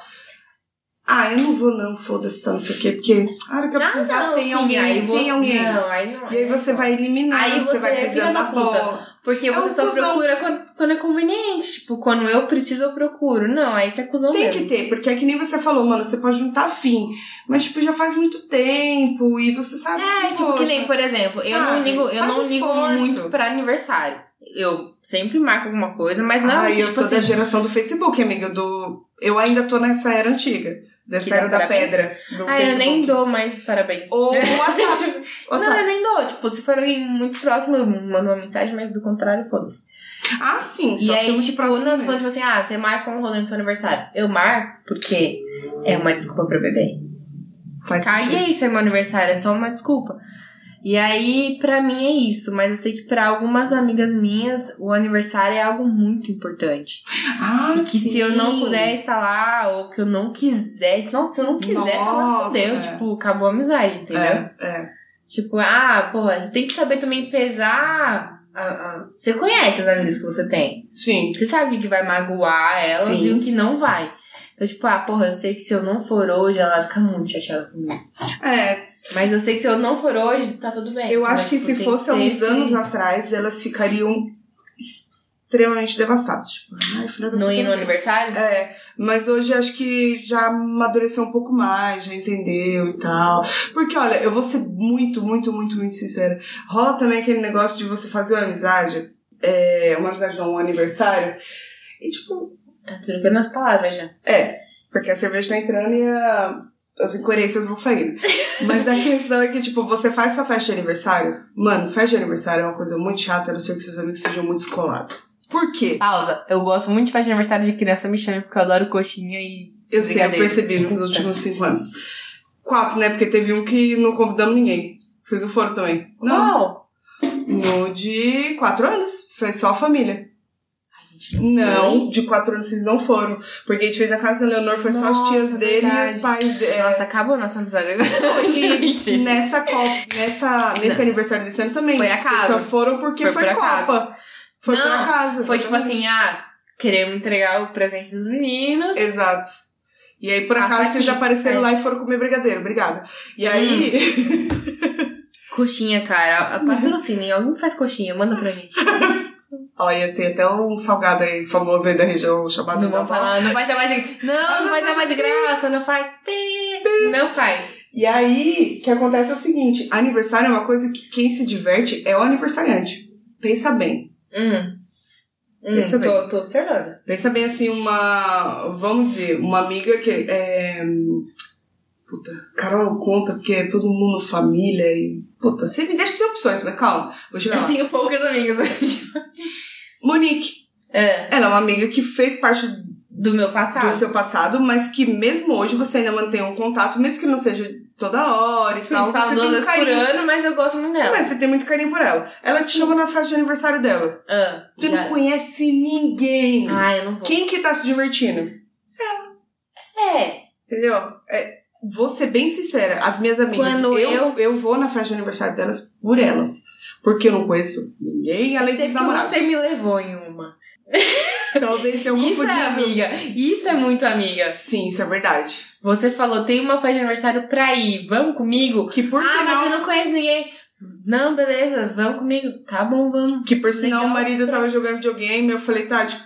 Ah, eu não vou não, foda-se tanto, não sei o quê, porque a hora que eu Ah, precisar não, tem sim, alguém, aí tem alguém. Não, aí não. E aí você vai eliminando, Aí você, você vai é pisando na puta. bola. Porque É você um só cuzão. procura quando, quando é conveniente. Tipo, quando eu preciso, eu procuro. Não, aí você é cuzão Tem mesmo. que ter, porque é que nem você falou, mano, você pode juntar fim. Mas, tipo, já faz muito tempo e você sabe. É, tipo, que poxa, nem, por exemplo, eu não sabe? ligo, eu Faz não ligo esforço. muito pra aniversário. Eu sempre marco alguma coisa, mas não, que, eu tipo sou da assim, geração do Facebook, amiga. Do... Eu ainda tô nessa era antiga. Era da parabéns? pedra. Do Ah, eu nem Facebook. dou mais parabéns. Ou WhatsApp. Tipo, Não, WhatsApp. eu nem dou. Tipo, se for alguém muito próximo, eu mando uma mensagem, mas do contrário, foda-se. Ah, sim. E Só se aí, muito tipo, próximo não, tipo assim, ah, você marca um rolê no seu aniversário. Eu marco porque é uma desculpa pra beber. Faz sentido. Caguei se é meu aniversário, é só uma desculpa. E aí, pra mim é isso, mas eu sei que pra algumas amigas minhas, o aniversário é algo muito importante. Ah, E que se eu não sim. puder estar lá, ou que eu não quiser, não, se eu não quiser, ela fodeu, é. tipo, acabou a amizade, entendeu? É, é. Tipo, ah, porra, você tem que saber também pesar. a- a- Você conhece as amigas que você tem. Sim. Você sabe o que que vai magoar elas Sim. e o que não vai. Então, tipo, ah, porra, eu sei que se eu não for hoje, ela vai ficar muito chateada comigo. É. Mas eu sei que se eu não for hoje, tá tudo bem. Eu acho Mas, que tipo, se fosse há uns esse- anos atrás, elas ficariam extremamente devastadas. Tipo, ai, filha da ir no não. aniversário? É, mas hoje acho que já amadureceu um pouco mais, já entendeu e tal. Porque, olha, eu vou ser muito, muito, muito, muito sincera. Rola também aquele negócio de você fazer uma amizade, é, uma amizade não, um aniversário, e tipo, Tá trocando as palavras já. é, porque a cerveja tá entrando e a- as incoerências vão saindo. Mas a questão é que, tipo, você faz sua festa de aniversário, mano, festa de aniversário é uma coisa muito chata, a não ser que seus amigos sejam muito descolados. Por quê? Pausa. Eu gosto muito de festa de aniversário de criança, me chame, porque eu adoro coxinha e. Eu sei, eu percebi Puta. últimos cinco anos. Quatro, né? Porque teve um que não convidamos ninguém. Vocês não foram também? Qual? No de quatro anos. Foi só a família. Gente, Não, de quatro anos vocês não foram. Porque a gente fez a casa da Leonor, foi só as Nossa, tias dele e verdade. os pais dele. Nossa, acabou nossa amizade. E Gente. nessa Copa, nessa, nesse aniversário desse ano também. Foi Vocês acaso. Só foram porque Foi foi, por acaso. Copa. Foi Não, acaso. Foi tipo exatamente. assim, ah, queremos entregar o presente dos meninos. Exato. E aí, por Passa acaso, vocês aqui. apareceram É. lá e foram comer brigadeiro. Obrigada. E aí. Coxinha, cara. A patrocínio. Alguém faz coxinha, manda pra gente. Olha, tem até um salgado aí famoso aí da região chamado Não Naval. falar, não vai chamar de. Não, não vai chamar de graça, não faz. Não faz. E aí, o que acontece é o seguinte: aniversário é uma coisa que quem se diverte é o aniversariante. Pensa bem. Hum. Hum, Pensa bem. tô, tô observando. Pensa bem assim, uma. Vamos dizer, uma amiga que é. Puta, Carol conta porque é todo mundo família e. Puta, você me deixa sem opções, mas calma, vou chegar Eu lá. tenho poucas amigas Monique, é, ela é uma amiga que fez parte do meu passado. do seu passado, mas que mesmo hoje você ainda mantém um contato, mesmo que não seja toda hora e Sim, tal. falo você duas vezes por ano, mas eu gosto muito dela. Mas você tem muito carinho por ela. Ela te chama na festa de aniversário dela. Ah, Você não conhece ninguém. Ah, eu não vou. Quem que tá se divertindo? É. Entendeu? É, vou ser bem sincera. As minhas amigas, Quando eu, eu- eu vou na festa de aniversário delas por elas. Porque eu não conheço ninguém além Sei dos que namorados. você me levou em uma. Talvez tenha um Isso é confundido. amiga. Isso é muito amiga. Sim, isso é verdade. Você falou, tem uma festa de aniversário pra ir. Vamos comigo? Que por ah, mas sinal, eu não conheço ninguém. Não, beleza, vamos comigo. Tá bom, vamos. que por sinal Legal. o marido tava jogando videogame, eu falei, tá, tipo,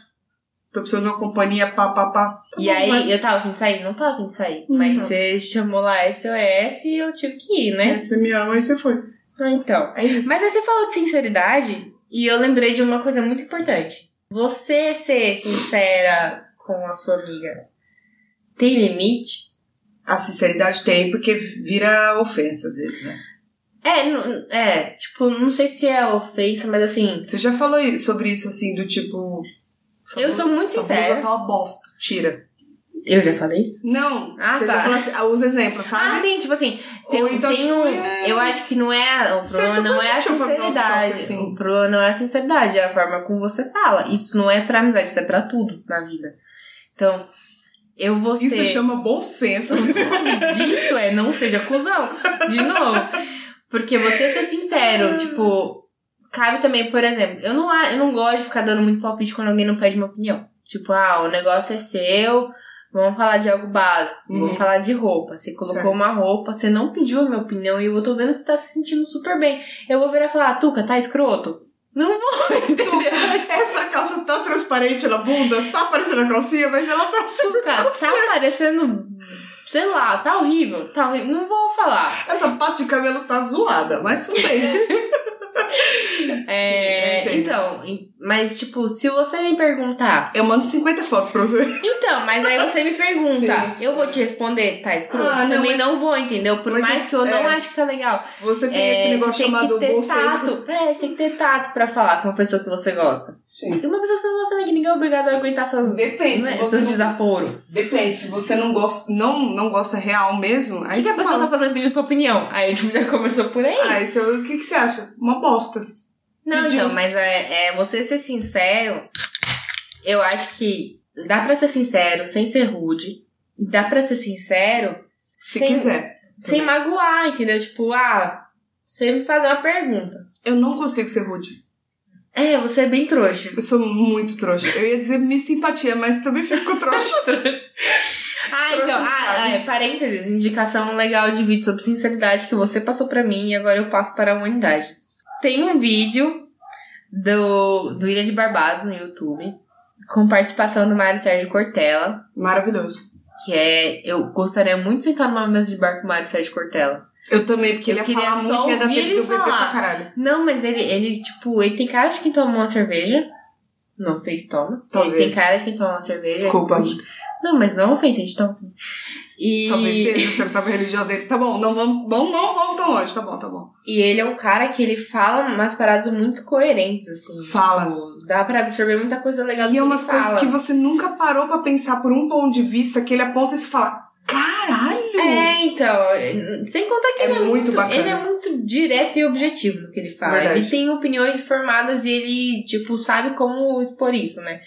tô precisando de uma companhia, pá, pá, pá. Tá E bom, aí, vai. eu tava a fim de sair? Não tava a fim de sair. Hum, mas não. você chamou lá SOS e eu tive que ir, né? Você me ama, aí você foi. Ah, Então. É isso. Mas aí você falou de sinceridade e eu lembrei de uma coisa muito importante. Você ser sincera com a sua amiga tem limite? A sinceridade tem, porque vira ofensa às vezes, né? É, não- é, tipo, não sei se é ofensa, mas assim, Você já falou sobre isso, assim, do tipo. Eu sou muito sincera. tá uma bosta, tira. eu já falei isso? Não, Ah, você tá. já falou assim, ah, os exemplos, Ah, sabe? sim, tipo assim, tem, então, tem tipo, um. é- Eu acho que não é. O Você problema é não é a sinceridade. assim. O problema não é a sinceridade, é a forma como você fala. Isso não é pra amizade, isso é pra tudo na vida. Então, eu vou ser. Isso chama bom senso. O nome disso é não seja cuzão. De novo. Porque você ser sincero, tipo, cabe também, por exemplo, eu não, eu não gosto de ficar dando muito palpite quando alguém não pede minha opinião. Tipo, ah, o negócio é seu, vamos falar de algo básico, Uhum. vamos falar de roupa. Você colocou Certo. uma roupa, você não pediu a minha opinião e eu tô vendo que tá se sentindo super bem. Eu vou virar e falar, Tuca, tá escroto? Não vou, entendeu? Essa calça tá transparente na bunda, tá aparecendo a calcinha, mas ela tá super. Tuca, tá parecendo, sei lá, tá horrível, tá horrível. Não vou falar. Essa pata de cabelo tá zoada, mas tudo bem. É, Sim, então, mas tipo, se você me perguntar, Eu mando 50 fotos pra você. então, mas aí você me pergunta, Sim. eu vou te responder, tá escroto? Ah, não, Também mas- não vou, entendeu? Por mas mais isso- que eu não é. acho que tá legal. Você tem É, esse negócio chamado tato. É, você tem que ter tato pra falar com uma pessoa que você gosta. Sim. E uma pessoa que você não gosta também, que ninguém é obrigado a aguentar seus, Depende, né, seus não, desaforos. depende, se você não gosta, não, não gosta real mesmo, O aí que, que a pessoa fala. tá fazendo pedir sua opinião? Aí, tipo, já começou por aí. O o que, que você acha? Uma bosta. Não, Pediu. então, mas é, é você ser sincero. Eu acho que dá pra ser sincero sem ser rude. Dá pra ser sincero Se Sim. quiser. sem magoar, entendeu? Tipo, ah, você me fazer uma pergunta. Eu não consigo ser rude. É, você é bem trouxa. Eu sou muito trouxa. Eu ia dizer me simpatia, mas também fico trouxa. Ah, então, Trouxa ah, sabe. é, parênteses, indicação legal de vídeo sobre sinceridade que você passou pra mim e agora eu passo para a humanidade. Tem um vídeo do, do Ilha de Barbados no YouTube, com participação do Mário Sérgio Cortella, Maravilhoso. que é. Eu gostaria muito de sentar numa mesa de bar com o Mário Sérgio Cortella. Eu também, porque Eu ele ia falar muito e ia dar ouvir tempo ele beber falar. pra caralho. Não, mas ele, ele, tipo, ele tem cara de quem toma uma cerveja. Não sei se toma. Talvez. Ele tem cara de quem toma uma cerveja. Desculpa. Não, mas não ofensa, a gente toma. E... Talvez seja, você não sabe a religião dele. Tá bom, não vamos, bom, não vamos tão longe. Tá bom, tá bom. E ele é um cara que ele fala umas paradas muito coerentes, assim. Fala. Tipo, dá pra absorver muita coisa legal do E é umas coisas fala. que você nunca parou pra pensar por um ponto de vista que ele aponta e você fala: caralho! É, então, sem contar que É ele é muito muito, ele é muito direto e objetivo no que ele fala. Verdade. Ele tem opiniões formadas e ele, tipo, sabe como expor isso, né?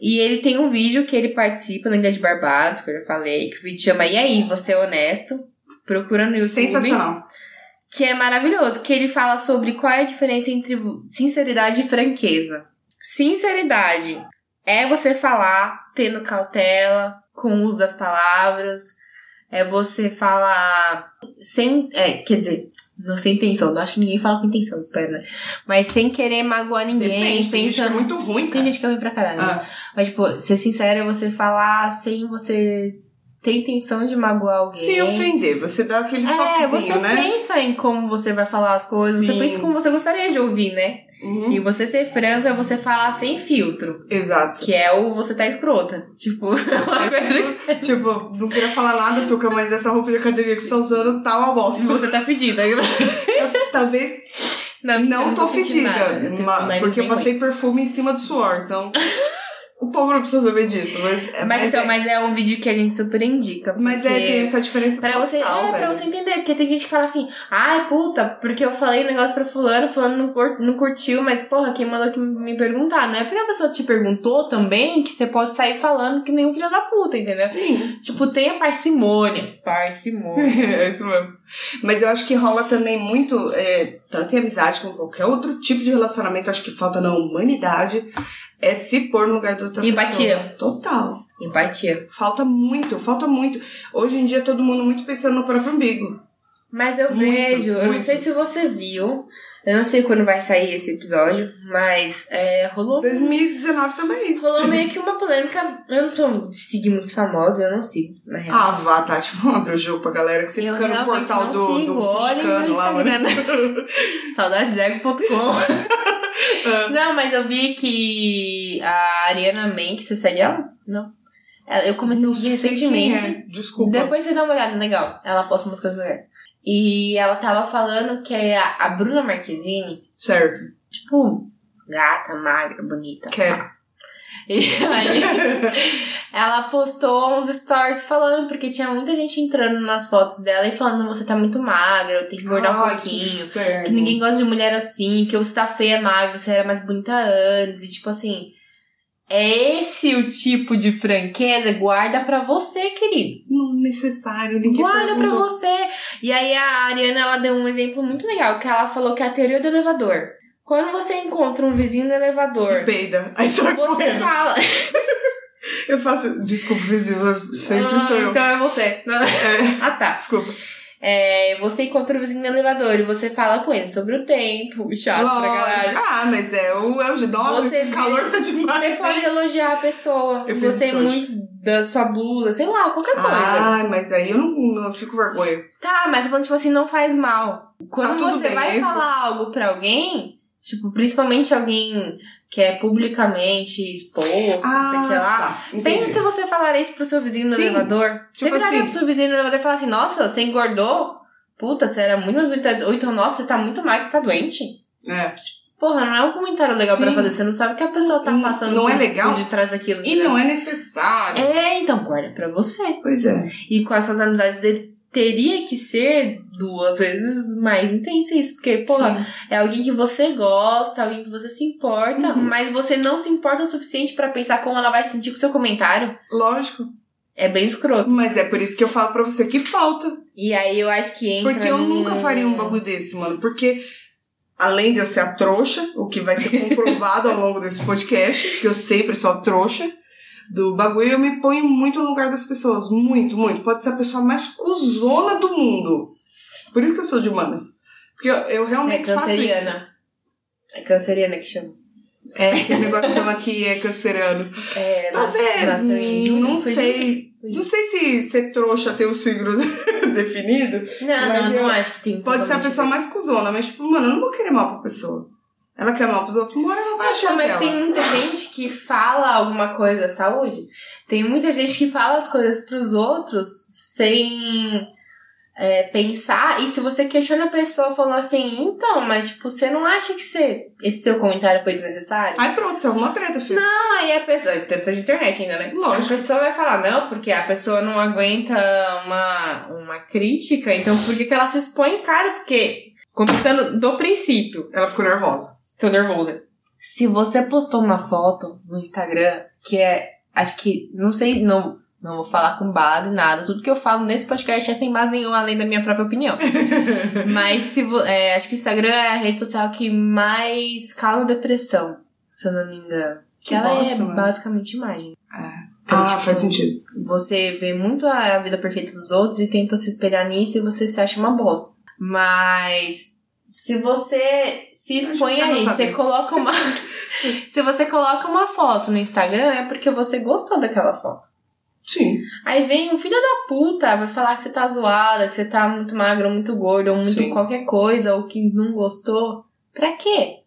E ele tem um vídeo que ele participa na Ilha de Barbados, que eu já falei, que o vídeo chama E aí, você é honesto? Procura no YouTube. Sensacional. Que é maravilhoso, que ele fala sobre qual é a diferença entre sinceridade e franqueza. Sinceridade é você falar tendo cautela, com o uso das palavras, é você falar sem. É, quer dizer, não sem intenção, não acho que ninguém fala com intenção, espero, né? Mas sem querer magoar ninguém, Depende, tem gente que é pensando. muito ruim, Tem cara. gente que é ruim pra caralho. né? Ah, Mas, tipo, ser sincero é você falar sem você ter intenção de magoar alguém. sem ofender, você dá aquele É, você toquezinho, né? pensa em como você vai falar as coisas, você Sim. pensa em como você gostaria de ouvir, né? Uhum. E você ser franco é você falar sem filtro, Exato. que é o você tá escrota. Tipo, uma coisa que Tipo, não queria falar nada, Tuca, mas essa roupa de academia que você tá usando tá uma bosta. você tá fedida. Talvez Não, não, eu tô sentindo fedida, nada, porque eu passei perfume em cima do suor, então o povo não precisa saber disso, mas, ruim. Mas, então, é, mas é um vídeo que a gente super indica. mas é, tem essa diferença Pra você, é, pra velho. você entender, porque tem gente que fala assim, ai puta, porque eu falei um negócio pra fulano, fulano não, cur- não curtiu, mas porra, quem mandou que me perguntar? Não é porque a pessoa te perguntou também que você pode sair falando que nem um filho da puta, entendeu? Sim, Tipo, tenha parcimônia. Parcimônia. é isso mesmo. Mas eu acho que rola também muito, é, tanto em amizade como qualquer outro tipo de relacionamento, acho que falta na humanidade, é se pôr no lugar da outra Empatia. pessoa. Total. Empatia. Falta muito, falta muito. Hoje em dia todo mundo muito pensando no próprio umbigo. Mas eu Muito, vejo, eu não muito. sei se você viu, eu não sei quando vai sair esse episódio, mas é, rolou 2019 também. Rolou meio que uma polêmica. Eu não sou de seguir muitos famosos, eu não sigo, na real. Ah, vá, Tati, vamos abrir o jogo pra galera que você Eu fica no portal do, sigo, do Fuscano lá. Instagram, Saudadesego.com. não, mas eu vi que a Ariana Man, que você segue ela? Não. Eu comecei a seguir recentemente. é. Desculpa. Depois você dá uma olhada, legal. Ela posta umas coisas legais. E ela tava falando que é a, a Bruna Marquezine, Certo. tipo, gata, magra, bonita. Quero. E aí, ela postou uns stories falando, porque tinha muita gente entrando nas fotos dela e falando, você tá muito magra, tem que engordar um Ai, que pouquinho. inferno. Que ninguém gosta de mulher assim, que você tá feia, magra, você era mais bonita antes. E tipo assim, é esse o tipo de franqueza? Guarda pra você, querido. Não necessário, ninguém Guarda pra perguntou. você. E aí a Ariana, ela deu um exemplo muito legal, que ela falou que é a teoria do elevador. Quando você encontra um vizinho no elevador, E peida. Aí sai você correndo. fala... Eu faço... Desculpa, vizinhos, mas sempre Ah, sou eu. Então é você. Não- É, Ah, tá. desculpa. É, você encontra o vizinho no elevador e você fala com ele sobre o tempo, chato pra Lógico. caralho. Ah, mas é o... É o Você esse calor tá Você demais, pode hein? elogiar a pessoa. Eu Você é muito da sua blusa, sei lá, qualquer coisa. Ah, mas aí eu não, não fico vergonha. Tá, mas eu falando, tipo assim, não faz mal. Quando Tá você bem, vai é falar algo pra alguém, tipo, principalmente alguém que é publicamente exposto, não sei o que lá. tá. Pensa se você falar isso pro seu vizinho no Sim, elevador. Você tipo viraria assim. pro seu vizinho no elevador e falar assim, nossa, você engordou? Puta, você era muito mais bonita. Ou então, nossa, você tá muito magro, tá doente? É. Porra, não é um comentário legal pra Sim. fazer. Você não sabe o que a pessoa tá passando não é por- legal. de trás daquilo. E não é necessário. É, então guarda pra você. Pois é. E com as suas amizades dele, teria que ser duas vezes mais intenso isso. Porque, porra, Sim. é alguém que você gosta, alguém que você se importa, Uhum. mas você não se importa o suficiente pra pensar como ela vai se sentir com o seu comentário. Lógico. É bem escroto. Mas é por isso que eu falo pra você que falta. E aí eu acho que entra. Porque eu nunca faria um bagulho desse, mano. Porque, além de eu ser a trouxa, o que vai ser comprovado ao longo desse podcast, que eu sempre sou a trouxa, do bagulho, eu me ponho muito no lugar das pessoas. Muito, muito. Pode ser a pessoa mais cuzona do mundo. Por isso que eu sou de humanas. Porque eu, eu Você é realmente faço isso. canceriana. É canceriana que chama. É, esse negócio chama que é cancerano. É, Talvez, nasceu não sei. Não sei se ser trouxa tem o signo definido. Não, não, eu- não acho que tem. Pode ser a pessoa mais cuzona, mas, tipo, mano, eu não vou querer mal pra pessoa. Ela quer mal pros outros, uma hora ela vai achar Não, mas dela. tem muita gente que fala alguma coisa, saúde. Tem muita gente que fala as coisas pros outros sem é, pensar. E se você questiona a pessoa falando assim, então, mas tipo, você não acha que você, esse seu comentário foi desnecessário? Aí pronto, você arrumou treta, filho. Não, aí a pessoa. Tenta de internet ainda, né? Lógico. A pessoa vai falar, não, porque a pessoa não aguenta uma, uma crítica, então por que, que ela se expõe, cara? Porque, começando do princípio, Ela ficou nervosa. Tô nervosa. Se você postou uma foto no Instagram, que é. Acho que. Não sei, não, não vou falar com base, nada. Tudo que eu falo nesse podcast é sem base nenhuma, além da minha própria opinião. Mas se é, acho que o Instagram é a rede social que mais causa depressão, se eu não me engano. Que, Que ela bosta, é mano. basicamente imagem. É. Então, ah, tipo, faz sentido. Você vê muito a vida perfeita dos outros e tenta se espelhar nisso e você se acha uma bosta. Mas se você se expõe aí, tá você coloca uma. se você coloca uma foto no Instagram, é porque você gostou daquela foto. Sim. Aí vem um filho da puta, vai falar que você tá zoada, que você tá muito magro, muito gordo, ou muito Sim. qualquer coisa, ou que não gostou. Pra quê?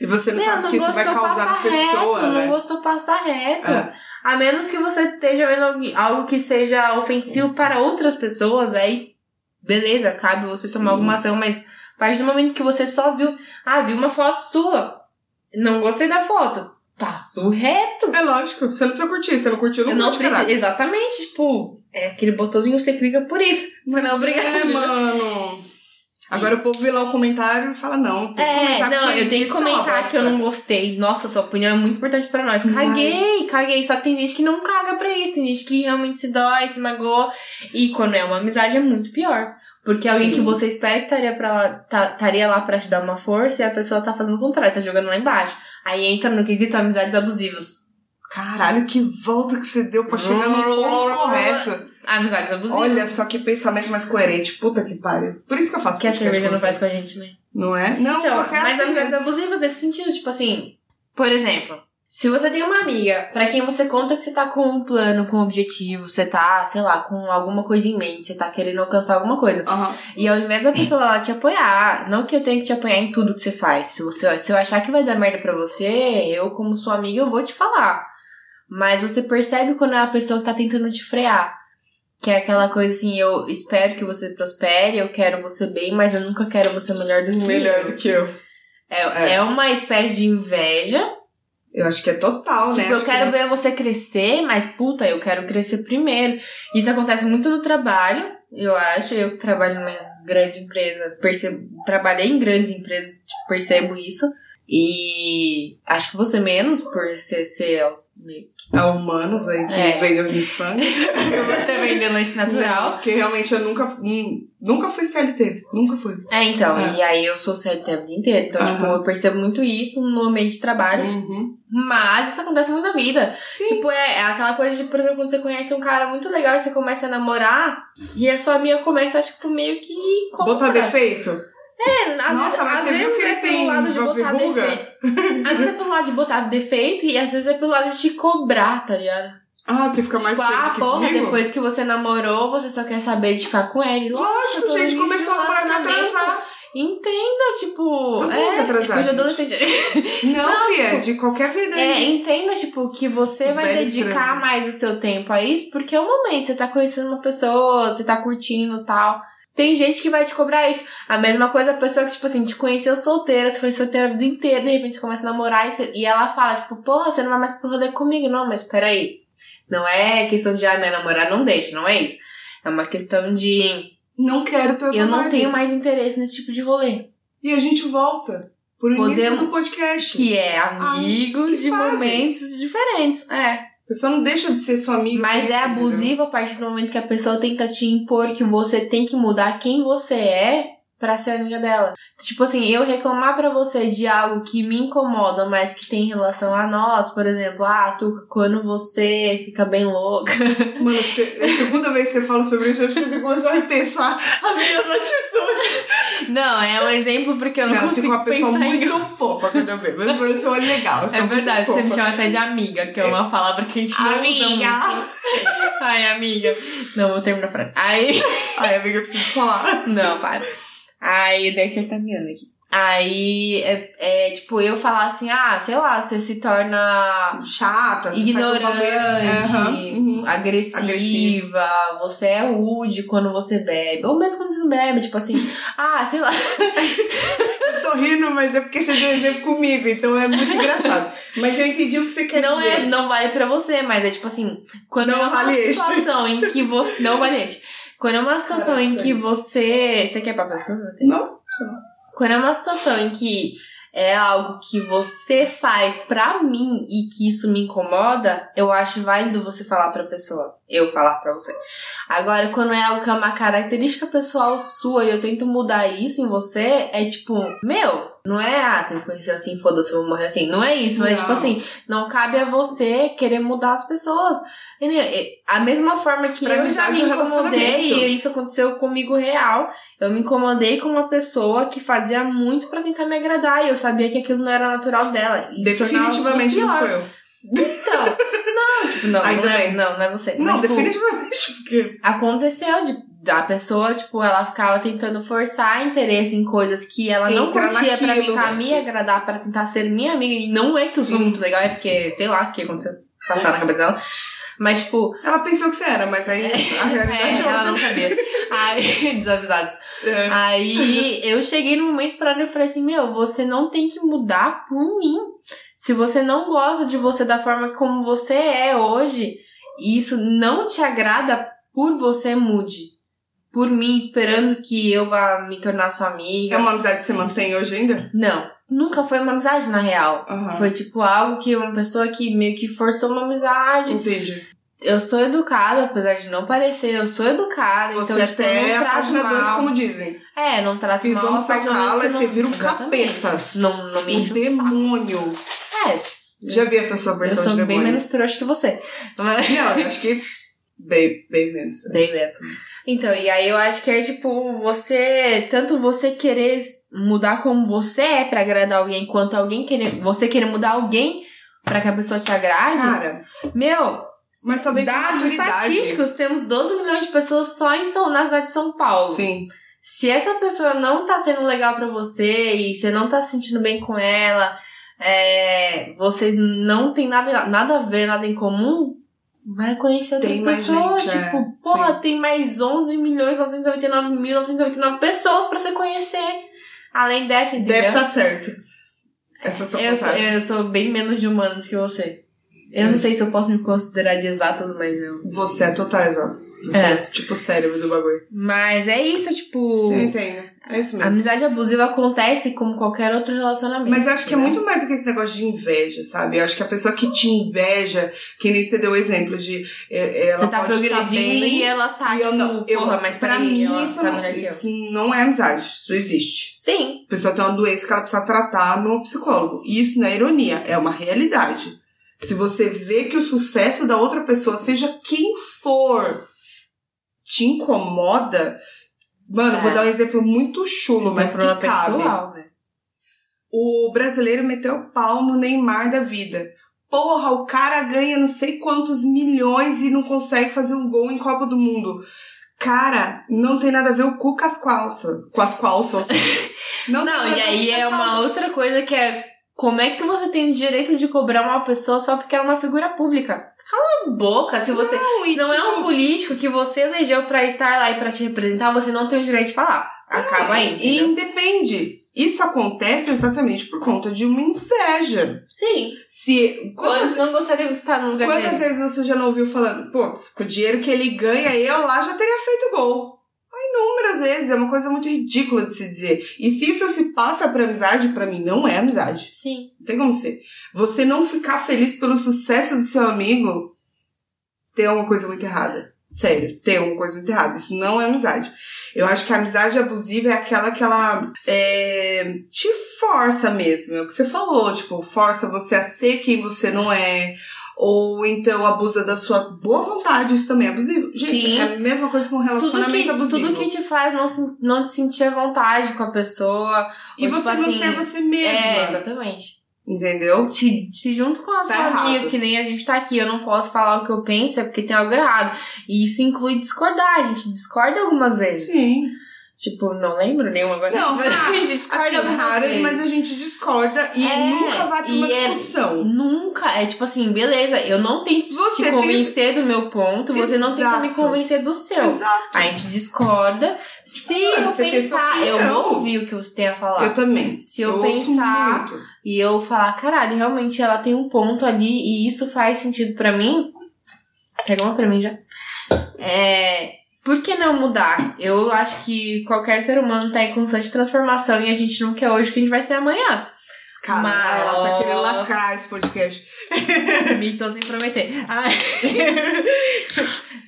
E você não Meu, sabe não que isso vai causar na pessoa, reto, né? não gostou passar reto. É. A menos que você esteja vendo algo que seja ofensivo para outras pessoas, aí beleza, cabe você tomar Sim. alguma ação, mas a partir do momento que você só viu, ah, vi uma foto sua, não gostei da foto, passo reto. É lógico, você não precisa curtir. Se não curtiu, não, Eu não curte, precisa, exatamente, tipo, é aquele botãozinho você clica por isso. Você não obrigado. É, mano. Agora o povo vê lá o comentário e fala, não, tem que É, comentar não, eu tenho que é comentar que eu não gostei. Nossa, sua opinião é muito importante pra nós. Mas- Caguei, caguei. Só que tem gente que não caga pra isso. Tem gente que realmente se dói, se magoa. E quando é uma amizade é muito pior. Porque alguém Sim. que você espera que estaria, pra lá, tá- estaria lá pra te dar uma força e a pessoa tá fazendo o contrário, tá jogando lá embaixo. Aí entra no quesito amizades abusivas. Caralho, que volta que você deu pra chegar no ponto correto. Amizades abusivas. Olha só que pensamento mais coerente. Puta que pariu. Por isso que eu faço que a cerveja não faz com a gente, né? Não é? Não, Então, você é mas assim amizades mesmo. abusivas nesse sentido, tipo assim, por exemplo, se você tem uma amiga pra quem você conta que você tá com um plano, com um objetivo, você tá, sei lá, com alguma coisa em mente, você tá querendo alcançar alguma coisa. Aham. E ao invés da pessoa lá te apoiar, não que eu tenha que te apoiar em tudo que você faz. Se, você, se eu achar que vai dar merda pra você, eu, como sua amiga, eu vou te falar. Mas você percebe quando é a pessoa que tá tentando te frear. Que é aquela coisa assim, eu espero que você prospere, eu quero você bem, mas eu nunca quero você melhor do que Melhor eu. do que eu. É, É. é uma espécie de inveja. Eu acho que é total, né? Tipo, eu Acho que quero não- ver você crescer, mas puta, eu quero crescer primeiro. Isso acontece muito no trabalho, eu acho. Eu que trabalho numa grande empresa, percebo, trabalhei em grandes empresas, tipo, percebo isso. E acho que você menos, por ser, ser meio É humanos aí que É. vende as miçangas. você vender lanche Não, natural. porque realmente eu nunca, hum, nunca fui CLT. Nunca fui. É, então, É. e aí eu sou CLT a vida inteira. Então, tipo, Aham. eu percebo muito isso no ambiente de trabalho. Uhum. Mas isso acontece muito na vida. Sim. Tipo, é, é aquela coisa de, por exemplo, quando você conhece um cara muito legal e você começa a namorar, e a sua amiga começa, tipo, meio que contra. Botar defeito? É, às Nossa, vezes, às vezes é pelo lado de botar verruga? defeito. Às vezes é pelo lado de botar defeito e às vezes é pelo lado de te cobrar, tá ligado? Ah, você fica mais tipo, ah, que porra, comigo? depois que você namorou, você só quer saber de ficar com ele. Lógico, tô gente, começou a namorar pra atrasar. Entenda, tipo. Todo é, atrasar, é coisa de adolescente. Não, Não, filha, tipo, de qualquer vida. É, entenda, tipo, que você Os vai dedicar mais o seu tempo a isso, porque é o momento, você tá conhecendo uma pessoa, você tá curtindo e tal. Tem gente que vai te cobrar isso. A mesma coisa a pessoa que, tipo assim, te conheceu solteira, você foi solteira a vida inteira, de repente você começa a namorar e, você- e ela fala, tipo, porra, você não vai mais pro rolê comigo, não, mas peraí. Não é questão de, ah, minha namorada não deixa, não é isso. É uma questão de, Não quero ter eu não tenho mais interesse nesse tipo de rolê. E a gente volta pro início Podemos- do podcast. Que é amigos e de momentos diferentes. É. A pessoa não deixa de ser sua amiga. Mas é abusivo a partir do momento que a pessoa tenta te impor que você tem que mudar quem você é pra ser amiga dela. Tipo assim, eu reclamar pra você de algo que me incomoda, mas que tem relação a nós, por exemplo, ah, tu, quando você fica bem louca. Mano, você, é a segunda vez que você fala sobre isso, eu acho que eu já começou a repensar as minhas atitudes. Não, é um exemplo porque eu não, Não, eu consigo fico uma pessoa pensar em muito fofa quando eu bebo. Eu eu sou legal, eu É muito verdade, você me chama até de amiga, que é uma palavra que a gente não usa Amiga! muito. Ai, amiga. Não, vou terminar a frase. Aí. Ai, amiga, eu preciso falar. Não, para. Aí, daí que tá me aqui. Aí, é, é, tipo, eu falar assim, ah, sei lá, você se torna Chata, ignorante, um assim. Aham, uhum. agressiva, Agressiva. você é rude quando você bebe. Ou mesmo quando você não bebe, tipo assim, ah, sei lá. Eu tô rindo, mas é porque você deu exemplo comigo, então é muito engraçado. Mas eu entendi o que você quer não dizer. é, não vale pra você, mas é tipo assim, quando Não é uma vale este. situação em que você. Não vale este. Quando é uma situação em que você. Você quer papel? Favor? Não? Quando é uma situação em que é algo que você faz pra mim e que isso me incomoda, eu acho válido você falar pra pessoa. Eu falar pra você. Agora, quando é algo que é uma característica pessoal sua e eu tento mudar isso em você, é tipo, meu, não é, ah, você me conheceu assim, foda-se, eu vou morrer assim. Não é isso, mas Não. tipo assim, não cabe a você querer mudar as pessoas. A mesma forma que Pra eu já me incomodei, e isso aconteceu comigo real. Eu me incomodei com uma pessoa que fazia muito pra tentar me agradar e eu sabia que aquilo não era natural dela. Definitivamente não sou eu. Então, não, tipo, não, não é, não, não é você. Não, Mas, tipo, definitivamente, porque. aconteceu de a pessoa, tipo, ela ficava tentando forçar interesse em coisas que ela não Entra curtia pra naquilo, tentar né? me agradar, pra tentar ser minha amiga. E não é que eu sou muito legal, é porque, sei lá, o que aconteceu. Passar na cabeça dela. Mas, tipo, Ela pensou que você era, mas aí a realidade é, é, ela não sabia. Aí, desavisados. É. Aí eu cheguei no momento pra ela e falei assim: Meu, você não tem que mudar por mim. Se você não gosta de você da forma como você é hoje, e isso não te agrada, por você mude. Por mim, esperando que eu vá me tornar sua amiga. É uma amizade que você mantém hoje ainda? Não, nunca foi uma amizade na real. Aham. Foi tipo algo que uma pessoa que meio que forçou uma amizade. Entendi. Eu sou educada, apesar de não parecer, eu sou educada. Você então, tipo, eu até não é a trato 2, mal. como dizem. É, não trato Pisou mal. no a momento calo, que aí você vira um Exatamente. capeta. Não, não me Um demônio. É, Já vi essa sua eu versão sou de bem demônio. menos trouxa que você. Mas... Não, eu acho que bem, bem menos. Bem menos. Então, e aí eu acho que é tipo, você. Tanto você querer mudar como você é pra agradar alguém, quanto alguém querer. Você querer mudar alguém pra que a pessoa te agrade. Cara, meu, mas só vem dados estatísticos, temos 12 milhões de pessoas só em São, na cidade de São Paulo. Sim. Se essa pessoa não tá sendo legal pra você e você não tá se sentindo bem com ela, é, vocês não tem nada, nada a ver, nada em comum, vai conhecer outras Tem mais pessoas. gente, é. tipo, porra, Sim. tem mais 11 milhões 989 mil 989 pessoas pra você conhecer. Além dessa, entendeu? Deve estar certo. Essa é a sua eu, sou, eu sou bem menos de humanos que você. Eu não sei se eu posso me considerar de exatas, mas eu. Você é total exato. Você É. é. tipo o cérebro do bagulho. Mas é isso, tipo. Você entende? É isso A mesmo. amizade abusiva acontece como qualquer outro relacionamento. Mas acho que é entendeu? muito mais do que esse negócio de inveja, sabe? Eu acho que a pessoa que te inveja, que nem você deu o exemplo de. é, Ela Você tá pode tá progredindo bem, e ela tá, e eu tipo, não. Eu, porra, mas pra mim, ela isso, tá não, melhor que eu. isso não é amizade. Isso existe. Sim, A pessoa tem uma doença que ela precisa tratar no psicólogo. E isso não é ironia, é uma realidade. Se você vê que o sucesso da outra pessoa, seja quem for, te incomoda. Mano, É. vou dar um exemplo muito chulo, Você mas que cabe. pessoal, né? O brasileiro meteu o pau no Neymar da vida. Porra, o cara ganha não sei quantos milhões e não consegue fazer um gol em Copa do Mundo. Cara, não tem nada a ver o cu com as calças. Com as calças. Não, tem Não, e aí é uma outra coisa que é como é que você tem o direito de cobrar uma pessoa só porque ela é uma figura pública? Cala a boca, se você Não, e não é tipo, um político que você elegeu pra estar lá e pra te representar, você não tem o direito de falar. Acaba aí, E independe. Isso acontece exatamente por conta de uma inveja. Sim. Se quantas, não gostariam de estar no lugar quantas dele? vezes você já não ouviu falando, putz, com o dinheiro que ele ganha, eu lá já teria feito gol. Inúmeras vezes, é uma coisa muito ridícula de se dizer. E se isso se passa pra amizade, pra mim não é amizade. Sim. Não tem como ser. Você não ficar feliz pelo sucesso do seu amigo, tem alguma coisa muito errada. Sério, tem alguma coisa muito errada. Isso não é amizade. Eu acho que a amizade abusiva é aquela que ela é, te força mesmo. É o que você falou, tipo, força você a ser quem você não é. Ou então abusa da sua boa vontade, isso também é abusivo. Gente, Sim. é a mesma coisa com um Tudo relacionamento que, abusivo. tudo que te faz não, se- não te sentir à vontade com a pessoa. E ou, você tipo não assim, ser você mesma. É, exatamente. entendeu? Se, se junto com a Tá sua errado. amiga, que nem a gente tá aqui, eu não posso falar o que eu penso, é porque tem algo errado. E isso inclui discordar, a gente discorda algumas vezes. Sim. Tipo, não lembro nenhuma agora. Não, mas a gente discorda assim, raras, mas a gente discorda e É, nunca vai pra uma é- discussão. Nunca, é tipo assim, beleza, eu não tenho que Você te tem- convencer do meu ponto, você não tem que me Exato. convencer do seu. Exato. A gente discorda. Se Claro, eu tem pensar, eu vou ouvir o que você tem a falar. Eu também. Se eu, ouço pensar muito. e eu falar, caralho, realmente ela tem um ponto ali e isso faz sentido pra mim. Pega uma pra mim já. É. Por que não mudar? Eu acho que qualquer ser humano tá em constante transformação e a gente não quer hoje que a gente vai ser amanhã. Cara, Mas- ela tá querendo lacrar esse podcast. Me tô sem prometer. Ai.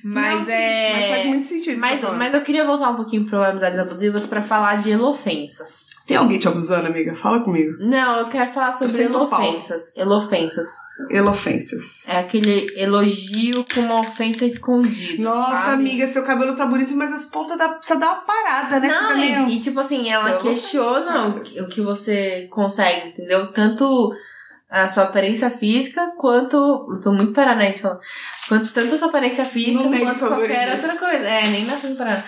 Mas Não, é. Mas faz muito sentido. isso Mas, tá mas eu queria voltar um pouquinho pro Amizades Abusivas pra falar de elofensas. Tem alguém te abusando, amiga? Fala comigo. Não, eu quero falar sobre elofensas. Elofensas. Elofensas. É aquele elogio com uma ofensa escondida. Nossa, sabe? amiga, seu cabelo tá bonito, mas as pontas dá, precisa dar uma parada, né? Não, é e, e tipo assim, ela é questiona o que, o que você consegue, entendeu? Tanto a sua aparência física quanto. Eu tô muito paranaense falando. Quanto, tanto a sua aparência física Não quanto qualquer outra coisa. É, nem nascendo no Paraná.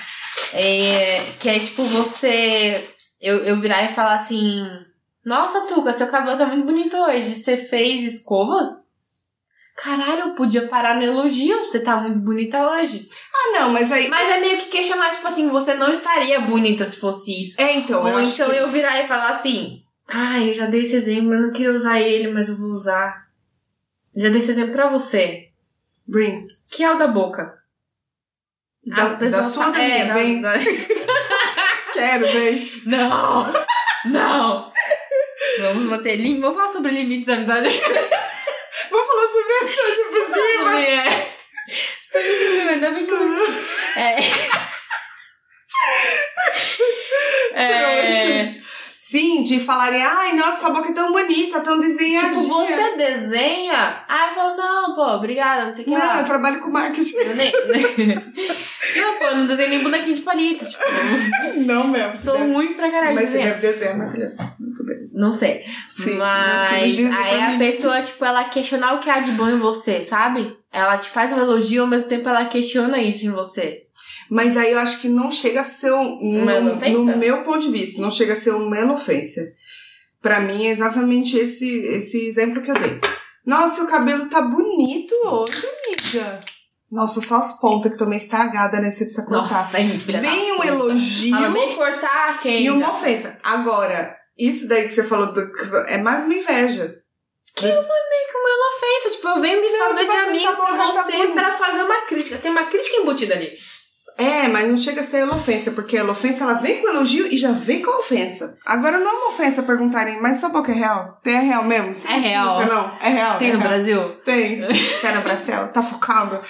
É, que é tipo você. Eu, eu virar e falar assim. Nossa, Tuca, seu cabelo tá muito bonito hoje. Você fez escova? Caralho, eu podia parar no elogio. Você tá muito bonita hoje. Ah, não, mas aí. Mas é meio que questionar, tipo assim, você não estaria bonita se fosse isso. É, então. eu Ou acho então que- eu virar e falar assim, ah, eu já dei esse exemplo, eu não queria usar ele, mas eu vou usar. Já dei esse exemplo pra você. Brin, Que é o da boca. da, da sua falam- da minha, é, da- vem. da- Quero, vem. Não! Não! Vamos manter limpo. Vamos falar sobre limites da amizade. Vamos falar sobre a amizade abusiva. Sobre, é. Tô me sentindo, ainda bem que eu esqueci. É. É. Sim, de falarem, ai, nossa, sua boca é tão bonita, tão desenhadinha. Tipo, você desenha? Aí eu falo, não, pô, obrigada, não sei o que Não, lá. eu trabalho com marketing. Eu nem... não, pô, eu não desenho nem bonequinho de palito. Tipo, Não mesmo. sou Deve- ruim pra caralho de Mas você deve desenhar, minha filha. Muito bem. Não sei. Sim, Mas aí a mim. pessoa, tipo, ela questionar o que há de bom em você, sabe? Ela te faz um elogio, ao mesmo tempo ela questiona isso em você. Mas aí eu acho que não chega a ser um. Uma no, no meu ponto de vista, não chega a ser uma elofência. Pra mim é exatamente esse, esse exemplo que eu dei. Nossa, seu cabelo tá bonito hoje, amiga. Nossa, só as pontas que estão meio estragadas, né? Você precisa cortar. Nossa, Vem um elogio Ela vem cortar quem? e uma ofensa. Agora, isso daí que você falou do- é mais uma inveja. ofensa. Tipo, eu venho me fazer tipo de assim, amigo com tá você bonita. pra fazer uma crítica. Tem uma crítica embutida ali. É, mas não chega a ser elofensa, porque a elofensa ela vem com elogio e já vem com a ofensa. Agora não é uma ofensa perguntarem, mas sua boca é real? Tem é real mesmo? Você É real. Não, é real. Tem é no real. Brasil? Tem. Tá na Bracela? Tá focado?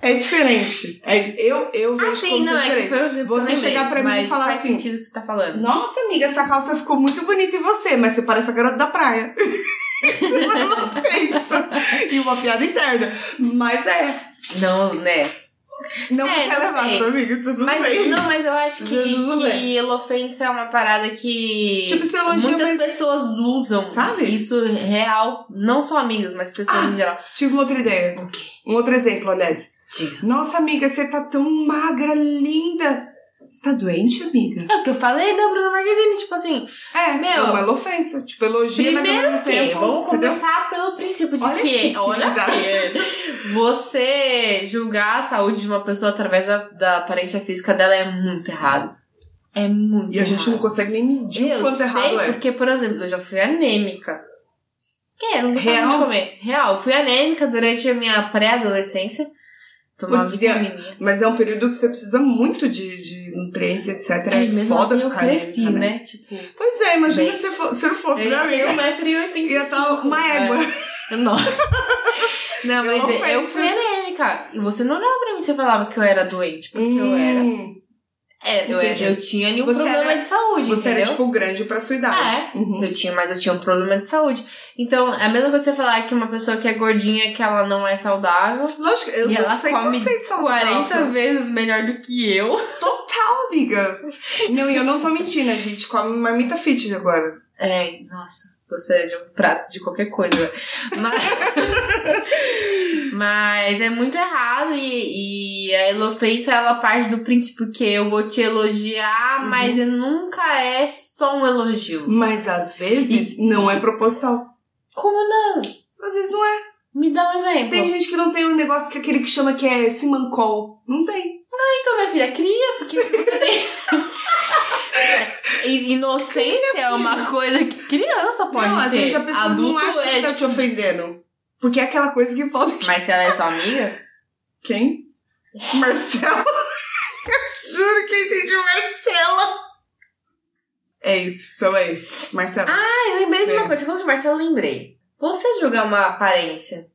É diferente. É, eu, eu vejo Ah, sim, como não, é que diferente. Você que lembrei, chegar pra mim e falar faz assim, sentido o que você tá falando. Nossa, amiga, essa calça ficou muito bonita em você, mas você parece a garota da praia. Isso é uma ofensa. E uma piada interna. Mas é. Não, né? Não É, quer levar, sei. amiga? Tudo Mas, bem. não, mas eu acho que, Jesus, que elofensa é uma parada que Tipo, você elogia, muitas mas- pessoas usam. Sabe? Isso é real, não só amigas, mas pessoas Ah. em geral. Tive uma outra ideia. O quê? Um outro exemplo, aliás. Diga. Nossa, amiga, você tá tão magra, linda. Você tá doente, amiga? É o que eu falei da Bruna Marquezine, tipo assim, É, Meu, é uma ofensa. Tipo, elogia, mas primeiro mesmo que, tempo. vamos começar pelo princípio de Olha que, que olha que você julgar a saúde de uma pessoa através da, da aparência física dela é muito errado. É muito E a gente errado. não consegue nem medir Eu o quanto sei, errado é. porque, por exemplo, eu já fui anêmica. Que é, não gostava Real? de comer. Real, eu fui anêmica durante a minha pré-adolescência. A- vitamininhas. Mas é um período que você precisa muito de, de nutrientes, etc. É, Aí, mesmo foda assim eu cresci, anêmica, né? Tipo, Pois é, imagina Bem, se, fo- se não fosse, eu né, tenho amiga? 1,85m. Ia estar uma égua. Nossa. Não, mas eu ofensa. fui anêmica. E você não olhava pra mim você falava que eu era doente, porque eu era. É, eu, Entendi. eu tinha nenhum Você problema era- de saúde, Você entendeu? era, tipo, grande pra sua idade. É. Uhum. Eu tinha, mas eu tinha um problema de saúde. Então, é a mesma coisa você falar que uma pessoa que é gordinha, que ela não é saudável. Lógico, eu e ela 100% come saudável. 40 vezes melhor do que eu. Total, amiga. Não, e eu não tô mentindo, a gente come marmita fit agora. É, nossa, gostaria de um prato de qualquer coisa. Mas, mas é muito errado e, e a elofensa ela parte do princípio que eu vou te elogiar, Uhum. mas nunca é só um elogio. Mas às vezes não é proposital. Como não? Às vezes não é. Me dá um exemplo. Tem gente que não tem um negócio que é aquele que chama que é simancol. Não tem. Então, minha filha, cria, porque se você tem. I- Inocência é uma coisa que criança pode não, às ter. vezes a pessoa Adulto não acha que é tá te ofendendo. Porque é aquela coisa que falta. Mas se ela é sua amiga, Quem? Marcela. Juro que eu entendi Marcela. É isso, também. Marcela. Ah, eu lembrei de uma É. coisa. Você falou de Marcelo, eu lembrei. Você julgar uma aparência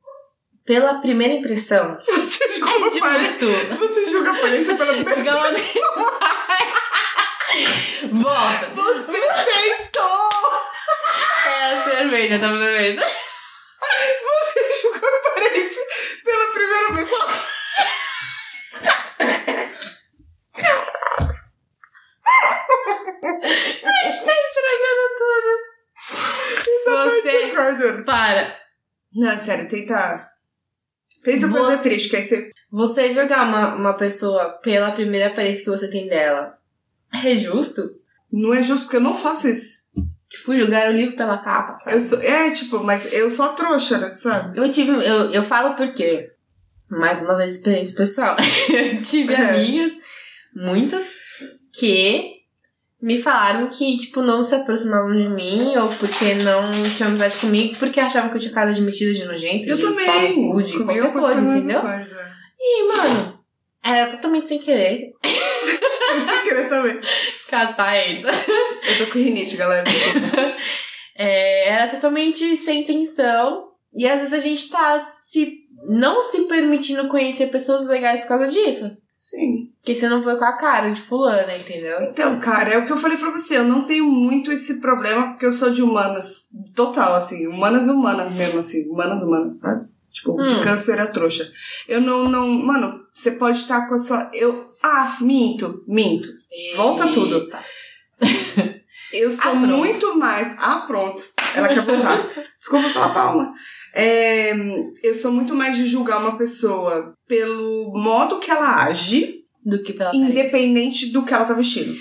pela primeira impressão Você julga é a aparência. justo. Você julga a aparência pela primeira uma... Volta. Você tentou! É a cerveja, tá vendo? Você julga a aparência pela primeira vez. Tá estragando tudo. Você-. Para. Não, sério, tenta. Pensa coisa Você- triste, que aí você. Você julgar uma, uma pessoa pela primeira aparência que você tem dela é justo? Não é justo, porque eu não faço isso. Tipo, julgar o livro pela capa, sabe? Eu sou... É, tipo, mas eu sou a trouxa, né, sabe? Eu tive. Eu, eu falo porque. Mais uma vez, experiência pessoal. eu tive É. amigas, muitas, que me falaram que, tipo, não se aproximavam de mim, ou porque não tinham amizade comigo, porque achavam que eu tinha cara de metida de nojento, Eu de também. pau de Comigo qualquer coisa, entendeu? coisa. E, mano, era totalmente sem querer. Eu sem querer também. Cataeta. Eu tô com rinite, galera. É, era totalmente sem intenção. E às vezes a gente tá se não se permitindo conhecer pessoas legais por causa disso. Sim. Porque você não foi com a cara de fulana, entendeu? Então, cara, é o que eu falei pra você. Eu não tenho muito esse problema porque eu sou de humanas. Total, assim. Humanas e humanas mesmo, assim. Humanas, humanas, sabe? Tipo, de Hum. câncer a trouxa. Eu não, não. Mano, você pode estar com a sua. Eu. Ah, minto, minto. Volta tudo. Eita. Eu sou Ah, muito mais. Ah, pronto. Ela quer voltar. Desculpa pela palma. É, eu sou muito mais de julgar uma pessoa pelo modo que ela age, Do que pela aparência. independente do que ela tá vestindo.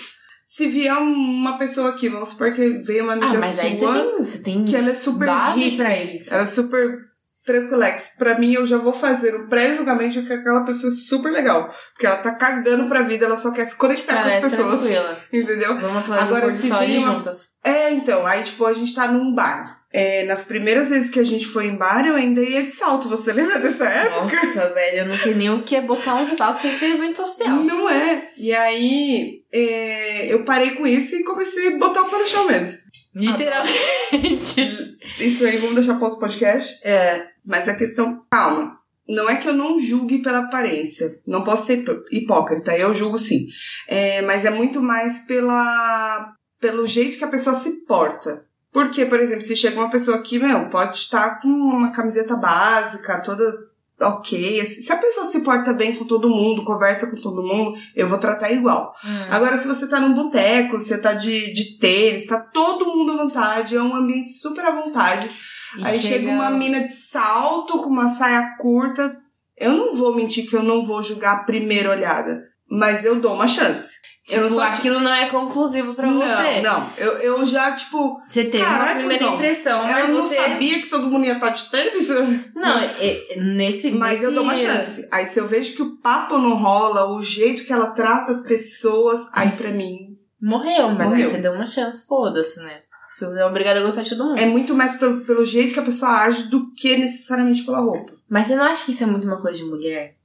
Se vier uma pessoa aqui, vamos supor que veio uma amiga Ah, mas aí você sua, tem, você tem que ela é super pra isso. ela é super tranquilex. Pra mim, eu já vou fazer o pré-julgamento de que aquela pessoa é super legal. Porque ela tá cagando pra vida, ela só quer se conectar com as é pessoas. tranquila. Entendeu? Vamos Agora, se vir uma- juntas. É, então, aí tipo, a gente tá num bar. É, nas primeiras vezes que a gente foi em bar, eu ainda ia de salto. Você lembra dessa época? Nossa, velho, eu não sei nem o que é botar um salto sem ser evento social. Não é. E aí, é, eu parei com isso e comecei a botar o pé no chão mesmo. Literalmente. Isso aí, vamos deixar para outro podcast. É. Mas a questão, calma. Não é que eu não julgue pela aparência. Não posso ser hipó- hipócrita, eu julgo sim. É, mas é muito mais pela, pelo jeito que a pessoa se porta. Porque, por exemplo, se chega uma pessoa aqui, meu, pode estar com uma camiseta básica, toda ok. assim. Se a pessoa se porta bem com todo mundo, conversa com todo mundo, eu vou tratar igual. Hum. Agora, se você tá num boteco, você tá de, de tênis, tá todo mundo à vontade, é um ambiente super à vontade. E Aí chega uma mina de salto com uma saia curta. Eu não vou mentir que eu não vou julgar a primeira olhada, mas eu dou uma chance. Tipo, eu aquilo não é conclusivo pra não, você. não. Eu, eu já, tipo, Você teve uma Caraca, primeira Zão, impressão, mas eu não você. sabia que todo mundo ia estar de tênis. Não, é- nesse. Mas eu nesse- dou uma chance. Aí se eu vejo que o papo não rola, o jeito que ela trata as pessoas, aí pra mim Morreu, mas Morreu. aí você deu uma chance, foda-se, né? Você é obrigado a gostar de todo mundo. é muito mais pelo, pelo jeito que a pessoa age do que necessariamente pela roupa. Mas você não acha que isso é muito uma coisa de mulher?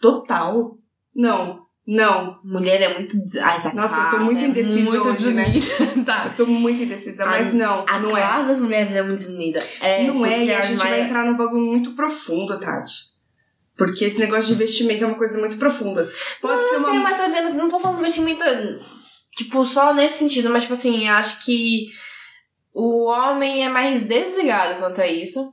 Total. Não, não. Mulher é muito. Ah, essa Nossa, eu tô classe muito é indecisa muito hoje, né? desunida. tá. Eu tô muito indecisa, mas A- não, A não é. classe das mulheres é muito desunida. É, não é, e a as gente vai entrar num bagulho muito profundo, Tati. Porque esse negócio de investimento é uma coisa muito profunda. Pode não, ser uma. mas tô dizendo, não tô falando investimento, tipo, só nesse sentido, mas, tipo assim, acho que o homem é mais desligado quanto a isso.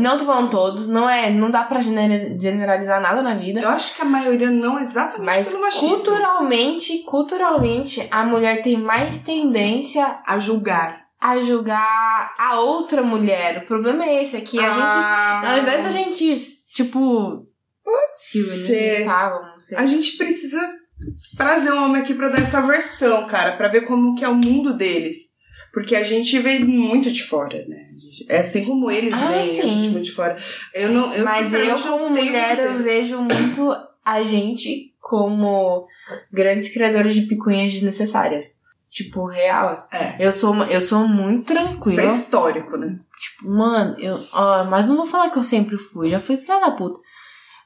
Não tô falando todos, não é, não dá pra gener- generalizar nada na vida. Eu acho que a maioria não exatamente Mas pelo machismo. culturalmente, culturalmente, a mulher tem mais tendência A julgar. a julgar a outra mulher. O problema é esse, é que a gente, Ah, ao invés da gente, tipo, se unir, tá. A gente precisa trazer um homem aqui pra dar essa versão, cara, pra ver como que é o mundo deles. Porque a gente vem muito de fora, né? É assim como eles Ah, veem a sim. gente muito de fora. Eu não, eu Mas eu, como mulher, eu vejo muito a gente como grandes criadores de picuinhas desnecessárias. Tipo, real. assim. É. Eu sou, eu sou muito Isso tranquila. é histórico, né? Tipo, mano, eu. ó, mas não vou falar que eu sempre fui, já fui filha da puta.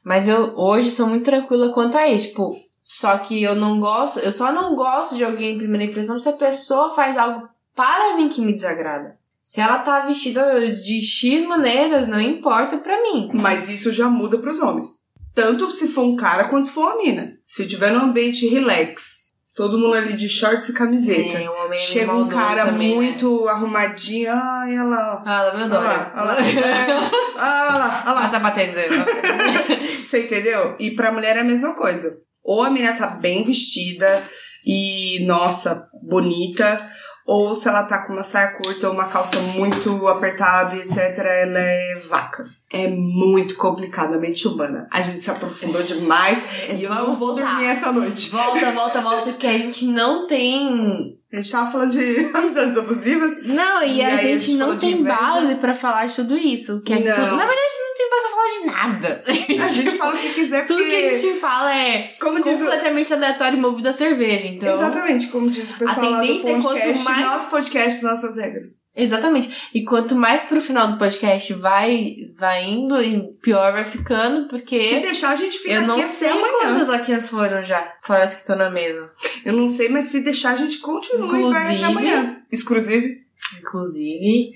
Mas eu hoje sou muito tranquila quanto a isso. Tipo, só que eu não gosto. Eu só não gosto de alguém em primeira impressão se a pessoa faz algo para mim que me desagrada. Se ela tá vestida de X maneiras, não importa pra mim. Mas isso já muda pros homens. Tanto se for um cara quanto se for uma mina. Se tiver num ambiente relax, todo mundo ali de shorts e camiseta. É, um Chega um cara também, né? muito arrumadinho, ai, olha lá. Ah, meu olha lá. É, olha lá, olha lá. Passa batendo. Você entendeu? E pra mulher é a mesma coisa. Ou a menina tá bem vestida e, nossa, bonita, ou se ela tá com uma saia curta ou uma calça muito apertada, etc., ela é vaca. É muito complicado a mente humana. A gente se aprofundou demais e eu não vou voltar. dormir essa noite. Volta, volta, volta, porque a gente não tem. A gente tava falando de amizades abusivas. Não, e, E a aí a gente gente não tem base pra falar de tudo isso. Que é Não. tudo- Na verdade, não tem base pra falar de nada. A gente fala o que quiser Tudo porque, que a gente fala é como diz o... completamente aleatório e movido a cerveja. Então, Exatamente, como diz o pessoal lá do tendência é quanto podcast, mais- nosso podcast, nossas regras. Exatamente. E quanto mais pro final do podcast vai, vai indo, e pior vai ficando, Se porque deixar, a gente fica eu não sei amanhã. quantas latinhas foram já, fora as que estão na mesa. Eu não sei, mas se deixar, a gente continua e vai até Inclusive- amanhã. Exclusive. Inclusive,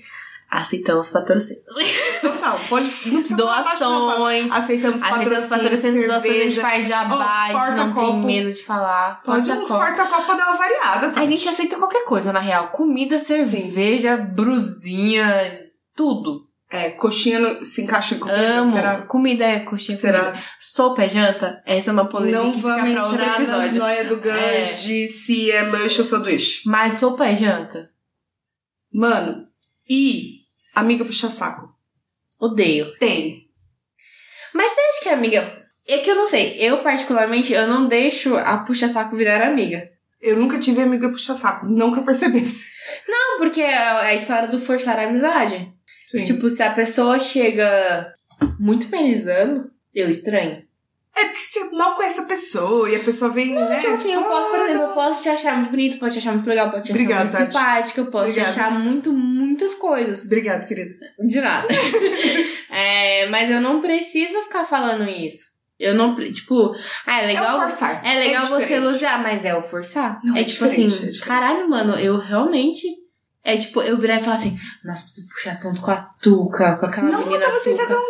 aceitamos patrocínios. Total, pode. Não precisa falar não. Doações. Aceitamos Aceitamos patrocínio, patrocínios, doações, a gente faz jabá, gente não tem medo de falar. Pode uns Porta-copo. porta-copo pra dar uma variada. Tá? A gente aceita qualquer coisa, na real. Comida, cerveja, brusinha, tudo. É, coxinha no- se encaixa em comida, Amo. será? Comida é coxinha, Será? comida. Sopa é janta? Essa é uma polêmica Não que fica vamos pra outro entrar nas episódio. noias do gancho É. de se é lanche ou sanduíche. Mas sopa é janta? Mano, e amiga puxa-saco? Odeio. Tem. Mas você acha que amiga... É que eu não sei. Eu, particularmente, eu não deixo a puxa-saco virar amiga. Eu nunca tive amiga puxa-saco, não que eu percebesse. Não, porque é a história do forçar a amizade. Sim. Tipo, se a pessoa chega muito melizando, eu estranho. É porque você mal conhece a pessoa e a pessoa vem, né? Tipo assim, eu posso, por ah, exemplo, eu posso te achar muito bonito, posso te achar muito legal, posso te achar Obrigada, muito Tati. simpática, eu posso Obrigada. te achar muito, muitas coisas. Obrigada, querido. De nada. É, mas eu não preciso ficar falando isso. Eu não, tipo, ah, é É legal. o forçar. É legal você diferente. elogiar, mas é o forçar? Não, é é tipo assim, é caralho, mano, eu realmente. É tipo, eu virar e falar assim, nossa, preciso puxar assunto com a Tuca, com aquela menina Nossa, você tá Tuca. tão.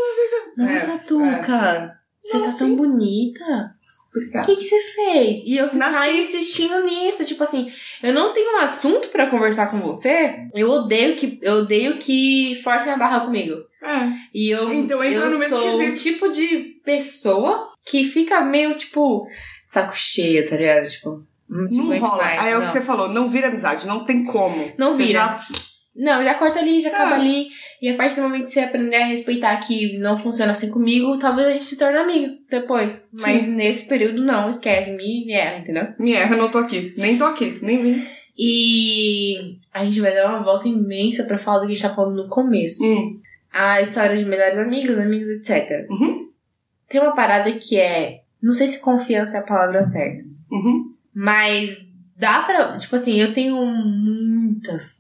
Nossa, É, Tuca, você tá tão bonita. O que, que você fez? E eu ficar Nasci. insistindo nisso, tipo assim, eu não tenho um assunto pra conversar com você. Eu odeio que eu odeio que forcem a barra comigo. É. E eu, Então entra eu no mesmo sou o tipo de pessoa que fica meio, tipo, saco cheio, tá ligado? Tipo, não, Não rola. mais, Aí é o que você falou, não vira amizade, não tem como. Não Você vira. já- Não, já corta ali, já Tá. acaba ali. E a partir do momento que você aprender a respeitar que não funciona assim comigo, talvez a gente se torne amigo depois. Mas nesse período não, esquece, me, me erra, entendeu? Me erra, não tô aqui. Nem tô aqui, nem vim. E a gente vai dar uma volta imensa pra falar do que a gente tá falando no começo. Hum. A história de melhores amigos, amigos, etc. Uhum. Tem uma parada que é. Não sei se confiança é a palavra certa. Uhum. Mas dá pra. Tipo assim, eu tenho muitas.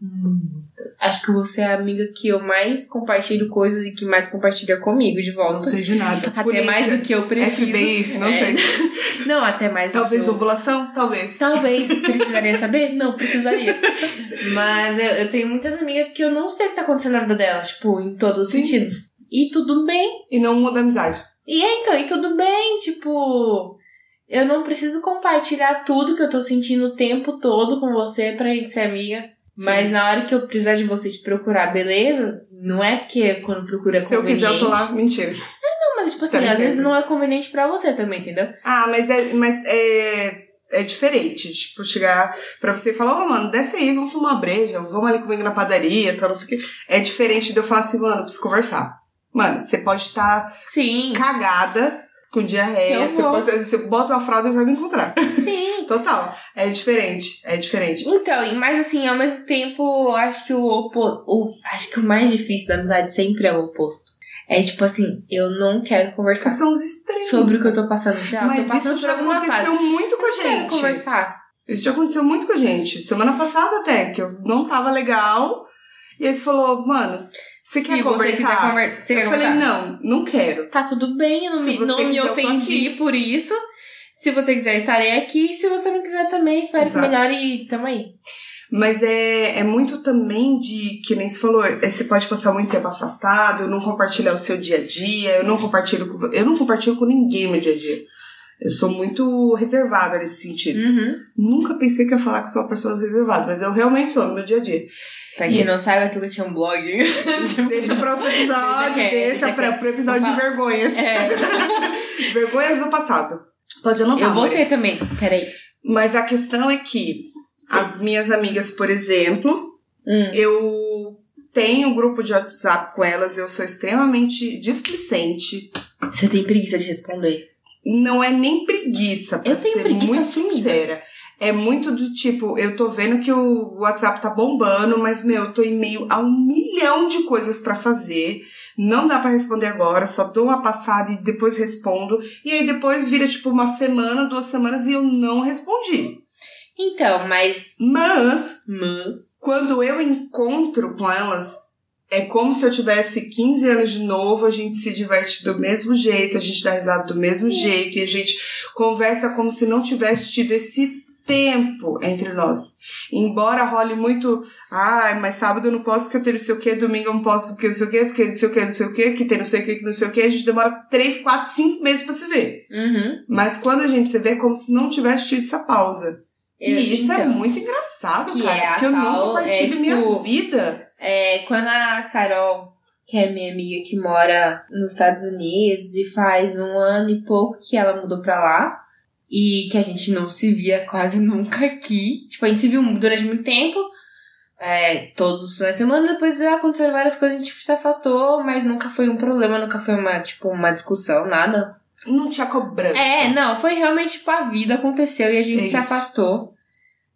Acho que você é a amiga que eu mais compartilho coisas e que mais compartilha comigo de Não volta. sei de nada. Até Polícia, mais do que eu preciso. FBI, não É. sei. Não, até mais do Talvez que eu... ovulação? Talvez. Talvez precisaria saber? Não, precisaria. Mas eu, eu tenho muitas amigas que eu não sei o que tá acontecendo na vida delas, tipo, em todos os Sim. sentidos. E tudo bem. E não muda a amizade. E é, então, e tudo bem, tipo, eu não preciso compartilhar tudo que eu tô sentindo o tempo todo com você pra gente ser amiga. Sim. Mas na hora que eu precisar de você te procurar, beleza? Não é porque quando procura é Se eu conveniente. quiser, eu tô lá. Mentira. Não, mas tipo assim, às vezes não é conveniente pra você também, entendeu? Ah, mas é, mas é, é diferente. Tipo, chegar pra você e falar, ô, mano, desce aí, vamos tomar uma breja, vamos ali comigo na padaria, tal, não sei o quê. É diferente de eu falar assim, mano, preciso conversar. Mano, você pode estar Sim, cagada com diarreia, você, pode, você bota uma fralda e vai me encontrar. sim. Total. É diferente. É diferente. Então, e- mas assim, ao mesmo tempo, acho que o, opo- o acho que o mais difícil da amizade sempre é o oposto. É tipo assim, eu não quero conversar São os extremos. sobre o que eu tô passando. Sei lá, eu Mas tô passando isso já aconteceu fase. muito com a Eu quero gente. conversar. Isso já aconteceu muito com a gente. Semana passada até, que eu não tava legal. E aí você falou, mano, você quer Se conversar? você quiser conversar, você quer eu falei, conversar? não, não quero. Tá tudo bem, eu não Se me, não me quiser, tô ofendi por isso. Se você quiser, estarei aqui. Se você não quiser também, espere que Exato. melhor e tamo aí. Mas é, é muito também de, que nem você falou, é, você pode passar muito tempo afastado, não compartilhar o seu dia a dia, eu não compartilho com, eu não compartilho com ninguém meu dia a dia. Eu sou muito reservada nesse sentido. Uhum. Nunca pensei que ia falar que sou uma pessoa reservada, mas eu realmente sou no meu dia a dia. Pra quem E- não sabe, aquilo tinha um blog. Deixa pra outro episódio, Deixa deixa, pra, pro episódio de vergonhas. É. Vergonhas do passado. Pode anotar. Eu vou Maria. também. Peraí. Mas a questão é que as minhas amigas, por exemplo, Hum. eu tenho um grupo de WhatsApp com elas, eu sou extremamente displicente. Você tem preguiça de responder. Não é nem preguiça, pra Eu tenho ser preguiça muito assumida. sincera. É muito do tipo, eu tô vendo que o WhatsApp tá bombando, mas, meu, eu tô em meio a um milhão de coisas pra fazer. Não dá pra responder agora, só dou uma passada e depois respondo. E aí depois vira, tipo, uma semana, duas semanas e eu não respondi. Então, mas. Mas, Mas. quando eu encontro com elas, é como se eu tivesse 15 anos de novo, a gente se diverte do mesmo jeito, a gente dá risada do mesmo jeito, e a gente conversa como se não tivesse tido esse tempo entre nós. Embora role muito, ah, mas sábado eu não posso porque eu tenho não sei o que, domingo eu não posso porque não sei o que, porque não sei o que, não sei o que, que tem não sei o que, que não sei o que, a gente demora 3, 4, 5 meses pra se ver. Uhum. Mas quando a gente se vê, é como se não tivesse tido essa pausa. Eu- E isso é então, muito engraçado, que cara. é porque eu não compartilho é, minha tipo, vida. É, quando a Carol, que é minha amiga que mora nos Estados Unidos e faz um ano e pouco que ela mudou pra lá e que a gente não se via quase nunca aqui. Tipo, a gente se viu durante muito tempo, é, todos os finais de semana, depois aconteceram várias coisas, a gente se afastou, mas nunca foi um problema, nunca foi uma, tipo, uma discussão, nada. Não tinha cobrança. É, não, foi realmente, tipo, a vida aconteceu e a gente É se afastou.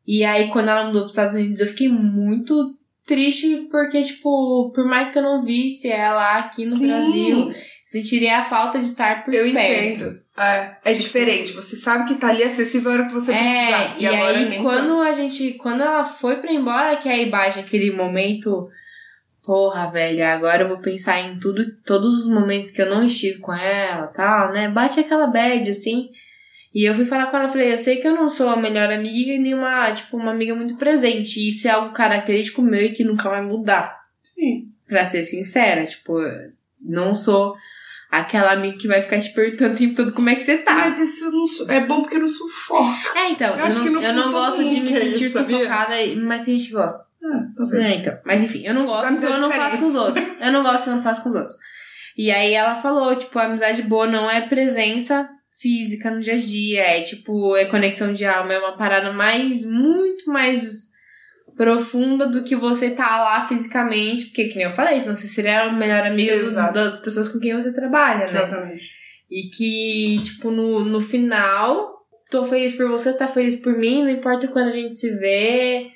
E aí, quando ela mudou pros Estados Unidos, eu fiquei muito triste, porque, tipo, por mais que eu não visse ela aqui no Sim, Brasil, sentiria a falta de estar por Eu perto. entendo. É, é diferente. Você sabe que tá ali acessível a hora que você precisar. É, e, agora aí quando tanto. a gente. Quando ela foi pra ir embora, que aí baixa aquele momento. Porra, velho, agora eu vou pensar em tudo, todos os momentos que eu não estive com ela tal, né? Bate aquela bad, assim. E eu fui falar com ela, falei, eu sei que eu não sou a melhor amiga e nem uma, tipo, uma amiga muito presente. E isso é algo característico meu e que nunca vai mudar. Sim. Pra ser sincera, tipo, não sou aquela amiga que vai ficar te perguntando o tempo todo como é que você tá. Mas isso não é bom porque não sufoca. É, então, Eu eu, acho não, que no eu não gosto de me sentir isso, sufocada, mas tem gente que gosta. Ah, talvez. É, então. Mas enfim, eu não gosto, então eu não faço com os outros. Eu não gosto, eu não faço com os outros. E aí ela falou, tipo, a amizade boa não é presença física no dia a dia, é tipo, é conexão de alma, é uma parada mais, muito mais profunda do que você tá lá fisicamente, porque que nem eu falei, você seria a melhor Exato. das pessoas com quem você trabalha, né? Exatamente. E que, tipo, no, no final, tô feliz por você, você tá feliz por mim, não importa quando a gente se vê,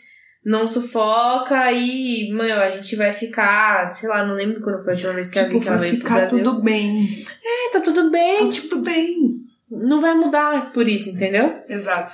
não sufoca e, mano, a gente vai ficar, sei lá, não lembro quando foi a última vez que Tipo, ela vai veio pro ficar tudo bem. É, tá tudo bem, Tá tudo bem. não vai mudar por isso, entendeu? Exato.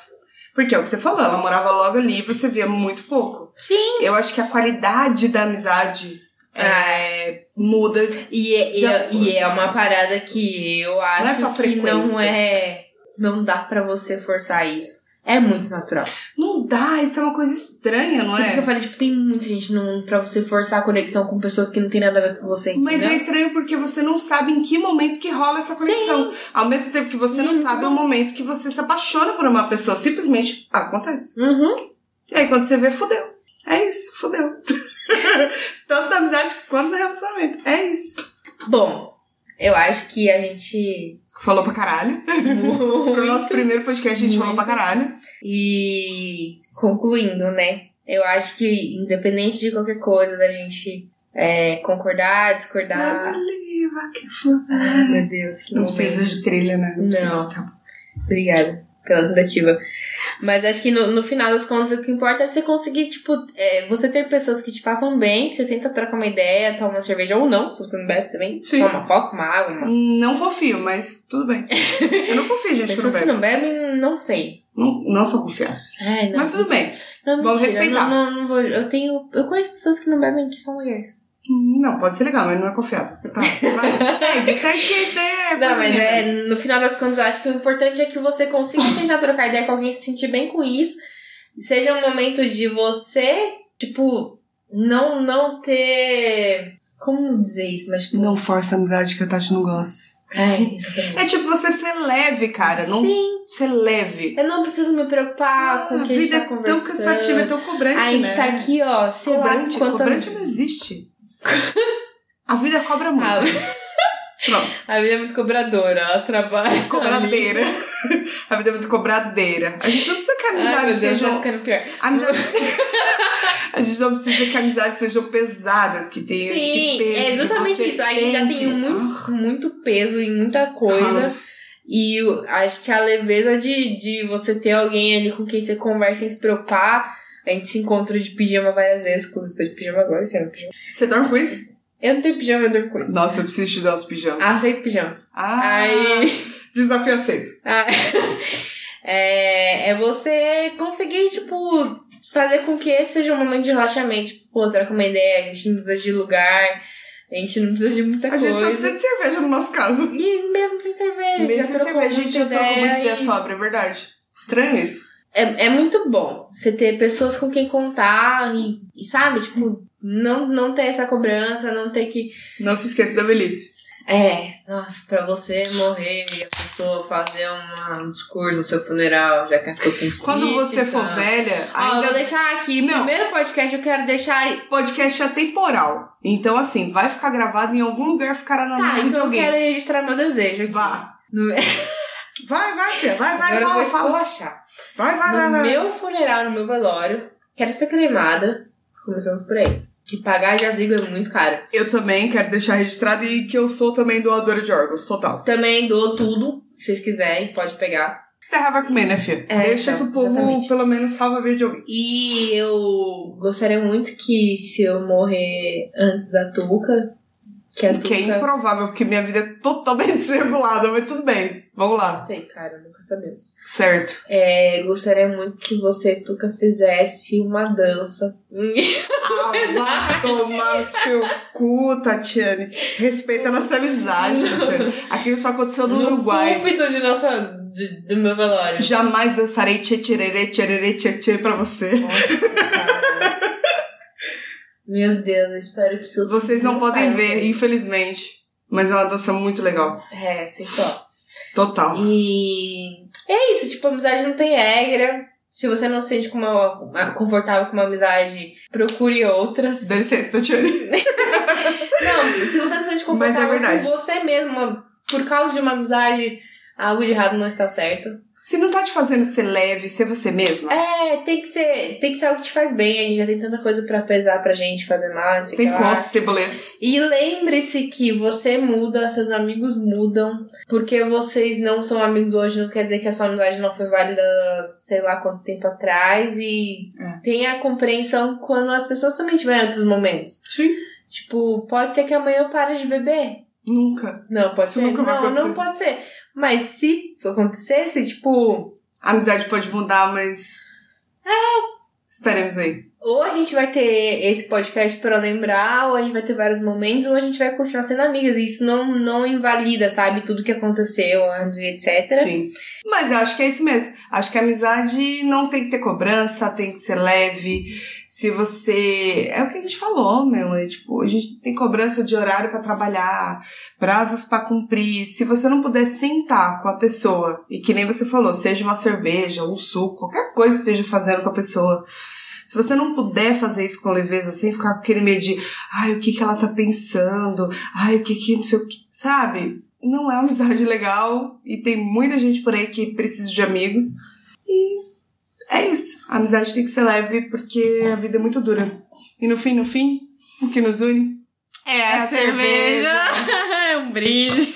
Porque é o que você falou, ela morava logo ali e você via muito pouco. Sim. Eu acho que a qualidade da amizade é, muda. E é, e, é, e é uma parada que eu acho Não é que não é. Não dá pra você forçar isso. É muito natural. Não dá, isso é uma coisa estranha, não Por isso que eu é? falei, tipo, tem muita gente no mundo pra você forçar a conexão com pessoas que não tem nada a ver com você. Mas é estranho porque você não sabe em que momento que rola essa conexão. Ao mesmo tempo que você não Isso. sabe o momento que você se apaixona por uma pessoa. Simplesmente acontece. Uhum. E aí quando você vê, fudeu. É isso, fudeu. Tanto na amizade quanto no relacionamento. É isso. Bom, eu acho que a gente. Falou pra caralho. Pro nosso primeiro podcast a gente falou pra caralho. E concluindo, né? Eu acho que independente de qualquer coisa, da gente é, concordar, discordar. Ai, meu Deus, que Não momento. precisa de trilha, né? Não. precisa. Tá. Obrigada pela tentativa. Mas acho que no, no final das contas o que importa é você conseguir, tipo, é, você ter pessoas que te façam bem, que você senta, troca uma ideia, toma uma cerveja ou não, se você não bebe também. Sim. Toma uma coca, uma água, uma. Não confio, mas tudo bem. Eu não confio, gente, Pessoas que bebe. não bebem, não sei. Não, não são confiáveis. Ai, não, Mas tudo bem. Não, Vamos mentira, respeitar. Não, não, não vou, eu tenho. Eu conheço pessoas que não bebem que são legais. Não, pode ser legal, mas não é confiável. Tá, vai. segue, segue que isso é. Não, mas é, no final das contas, eu acho que o importante é que você consiga sentar trocar ideia com alguém, se sentir bem com isso. Seja um momento de você, tipo, não, não ter. Como dizer isso? Mas, tipo. Não força a amizade que a Tati não gosta. É, exatamente. É tipo você ser leve, cara. Não Sim, ser leve. eu não preciso me preocupar com Ah, o a que a gente vida tá é tão conversando. cansativa, é tão cobrante, a gente né? tá aqui, ó, sei cobrante, lá quantas... cobrante não existe. A vida cobra muito. Ah, Pronto. a vida é muito cobradora, ela trabalha. ali. Cobradeira. A vida é muito cobradeira. A gente não precisa que a Ai, amizade Deus, seja. tá ficando pior. Amizade... a gente não precisa que amizades sejam pesadas, que tenham esse Sim, peso. é exatamente isso. A gente já tem muito, muito peso em muita coisa. Nossa. E acho que a leveza de, de você ter alguém ali com quem você conversa sem se preocupar. A gente se encontra de pijama várias vezes, inclusive tô de pijama agora, você é pijama. Você dorme com isso? Eu não tenho pijama, eu durmo com isso. Nossa, eu preciso te dar uns pijamas. Aceito pijamas. Ah, Aí. desafio aceito. Ah, é, é você conseguir, tipo, fazer com que esse seja um momento de relaxamento. Tipo, pô, troca uma ideia, a gente não precisa de lugar, a gente não precisa de muita A gente coisa. só precisa de cerveja no nosso caso. E mesmo sem cerveja, Mesmo sem cerveja, a gente já trocou muita ideia e- sobra, é verdade. Estranho isso. É, é muito bom você ter pessoas com quem contar e, e sabe, tipo, não, não ter essa cobrança, não ter que. Não se esqueça da velhice. É, nossa, pra você morrer e a pessoa fazer uma- um discurso no seu funeral, já que eu tô com Quando você for velha, Ó, eu ainda vou deixar aqui, Não. primeiro podcast eu quero deixar. podcast é temporal. Então, assim, vai ficar gravado em algum lugar, ficará na Tá, mente de então eu alguém. quero registrar meu desejo aqui. Vá. No... Vai, vai, filha. Vai, vai, Agora eu fala, vou fala. esculachar. Vai, vai, vai, No vai. meu funeral, no meu velório, quero ser cremada. Começamos por aí. Que pagar jazigo é muito caro. Eu também quero deixar registrado e que eu sou também doadora de órgãos, total. Também dou tudo, se vocês quiserem, pode pegar. Terra vai comer, né, filha? É, Deixa então, que o povo, exatamente. pelo menos, salva a vida de alguém. E eu gostaria muito que se eu morrer antes da Tuca, que O que é improvável, porque minha vida é totalmente desregulada, mas tudo bem. Vamos Não lá. sei, cara, nunca sabemos. Certo. É, gostaria muito que você, Tuca, fizesse uma dança. Ah, vai tomar no seu cu, Tatiane. Respeita a nossa amizade, Tatiane. Aquilo só aconteceu no, Uruguai. púlpito de nossa, de- do meu velório. Jamais dançarei tchê tchererê tchê tchê pra você. Nossa. Meu Deus, eu espero que isso Vocês não podem ver, infelizmente. Mas é uma dança muito legal. É, sim, só. Total. E é isso, tipo, amizade não tem regra. Se você não se sente com uma, uma- confortável com uma amizade, procure outras. Dá licença, Tatiane. Não, se você não se sente é confortável verdade. com você mesma, por causa de uma amizade, algo de errado não está certo. Se não tá te fazendo ser leve, ser você mesma, É, tem que ser, tem que ser algo que te faz bem. A gente já tem tanta coisa pra pesar pra gente, fazer mal, não sei tem que lá. contas, tem boletos. E lembre-se que você muda, seus amigos mudam. Porque vocês não são amigos hoje, não quer dizer que a sua amizade não foi válida sei lá quanto tempo atrás. E É. tenha compreensão quando as pessoas também tiverem outros momentos. Sim. Tipo, pode ser que amanhã eu pare de beber. Nunca. Não, pode Isso ser. nunca vai não, acontecer. não pode ser. Mas se acontecesse, tipo, A amizade pode mudar, mas. É. Estaremos aí. ou a gente vai ter esse podcast para lembrar, ou a gente vai ter vários momentos, ou a gente vai continuar sendo amigas. E isso não, não invalida, sabe, tudo que aconteceu antes, etc. Sim. Mas eu acho que é isso mesmo. Acho que a amizade não tem que ter cobrança, tem que ser leve. Se você. É o que a gente falou, meu. É, tipo, a gente tem cobrança de horário para trabalhar, prazos para cumprir. Se você não puder sentar com a pessoa, e que nem você falou, seja uma cerveja, um suco, qualquer coisa que esteja fazendo com a pessoa se você não puder fazer isso com leveza, sem ficar com aquele medo de, ai, o que que ela tá pensando, ai, o que que, não sei o que, sabe? Não é uma amizade legal e tem muita gente por aí que precisa de amigos. E é isso. A amizade tem que ser leve porque a vida é muito dura. E no fim, no fim, o que nos une é a, é a cerveja. é um brinde.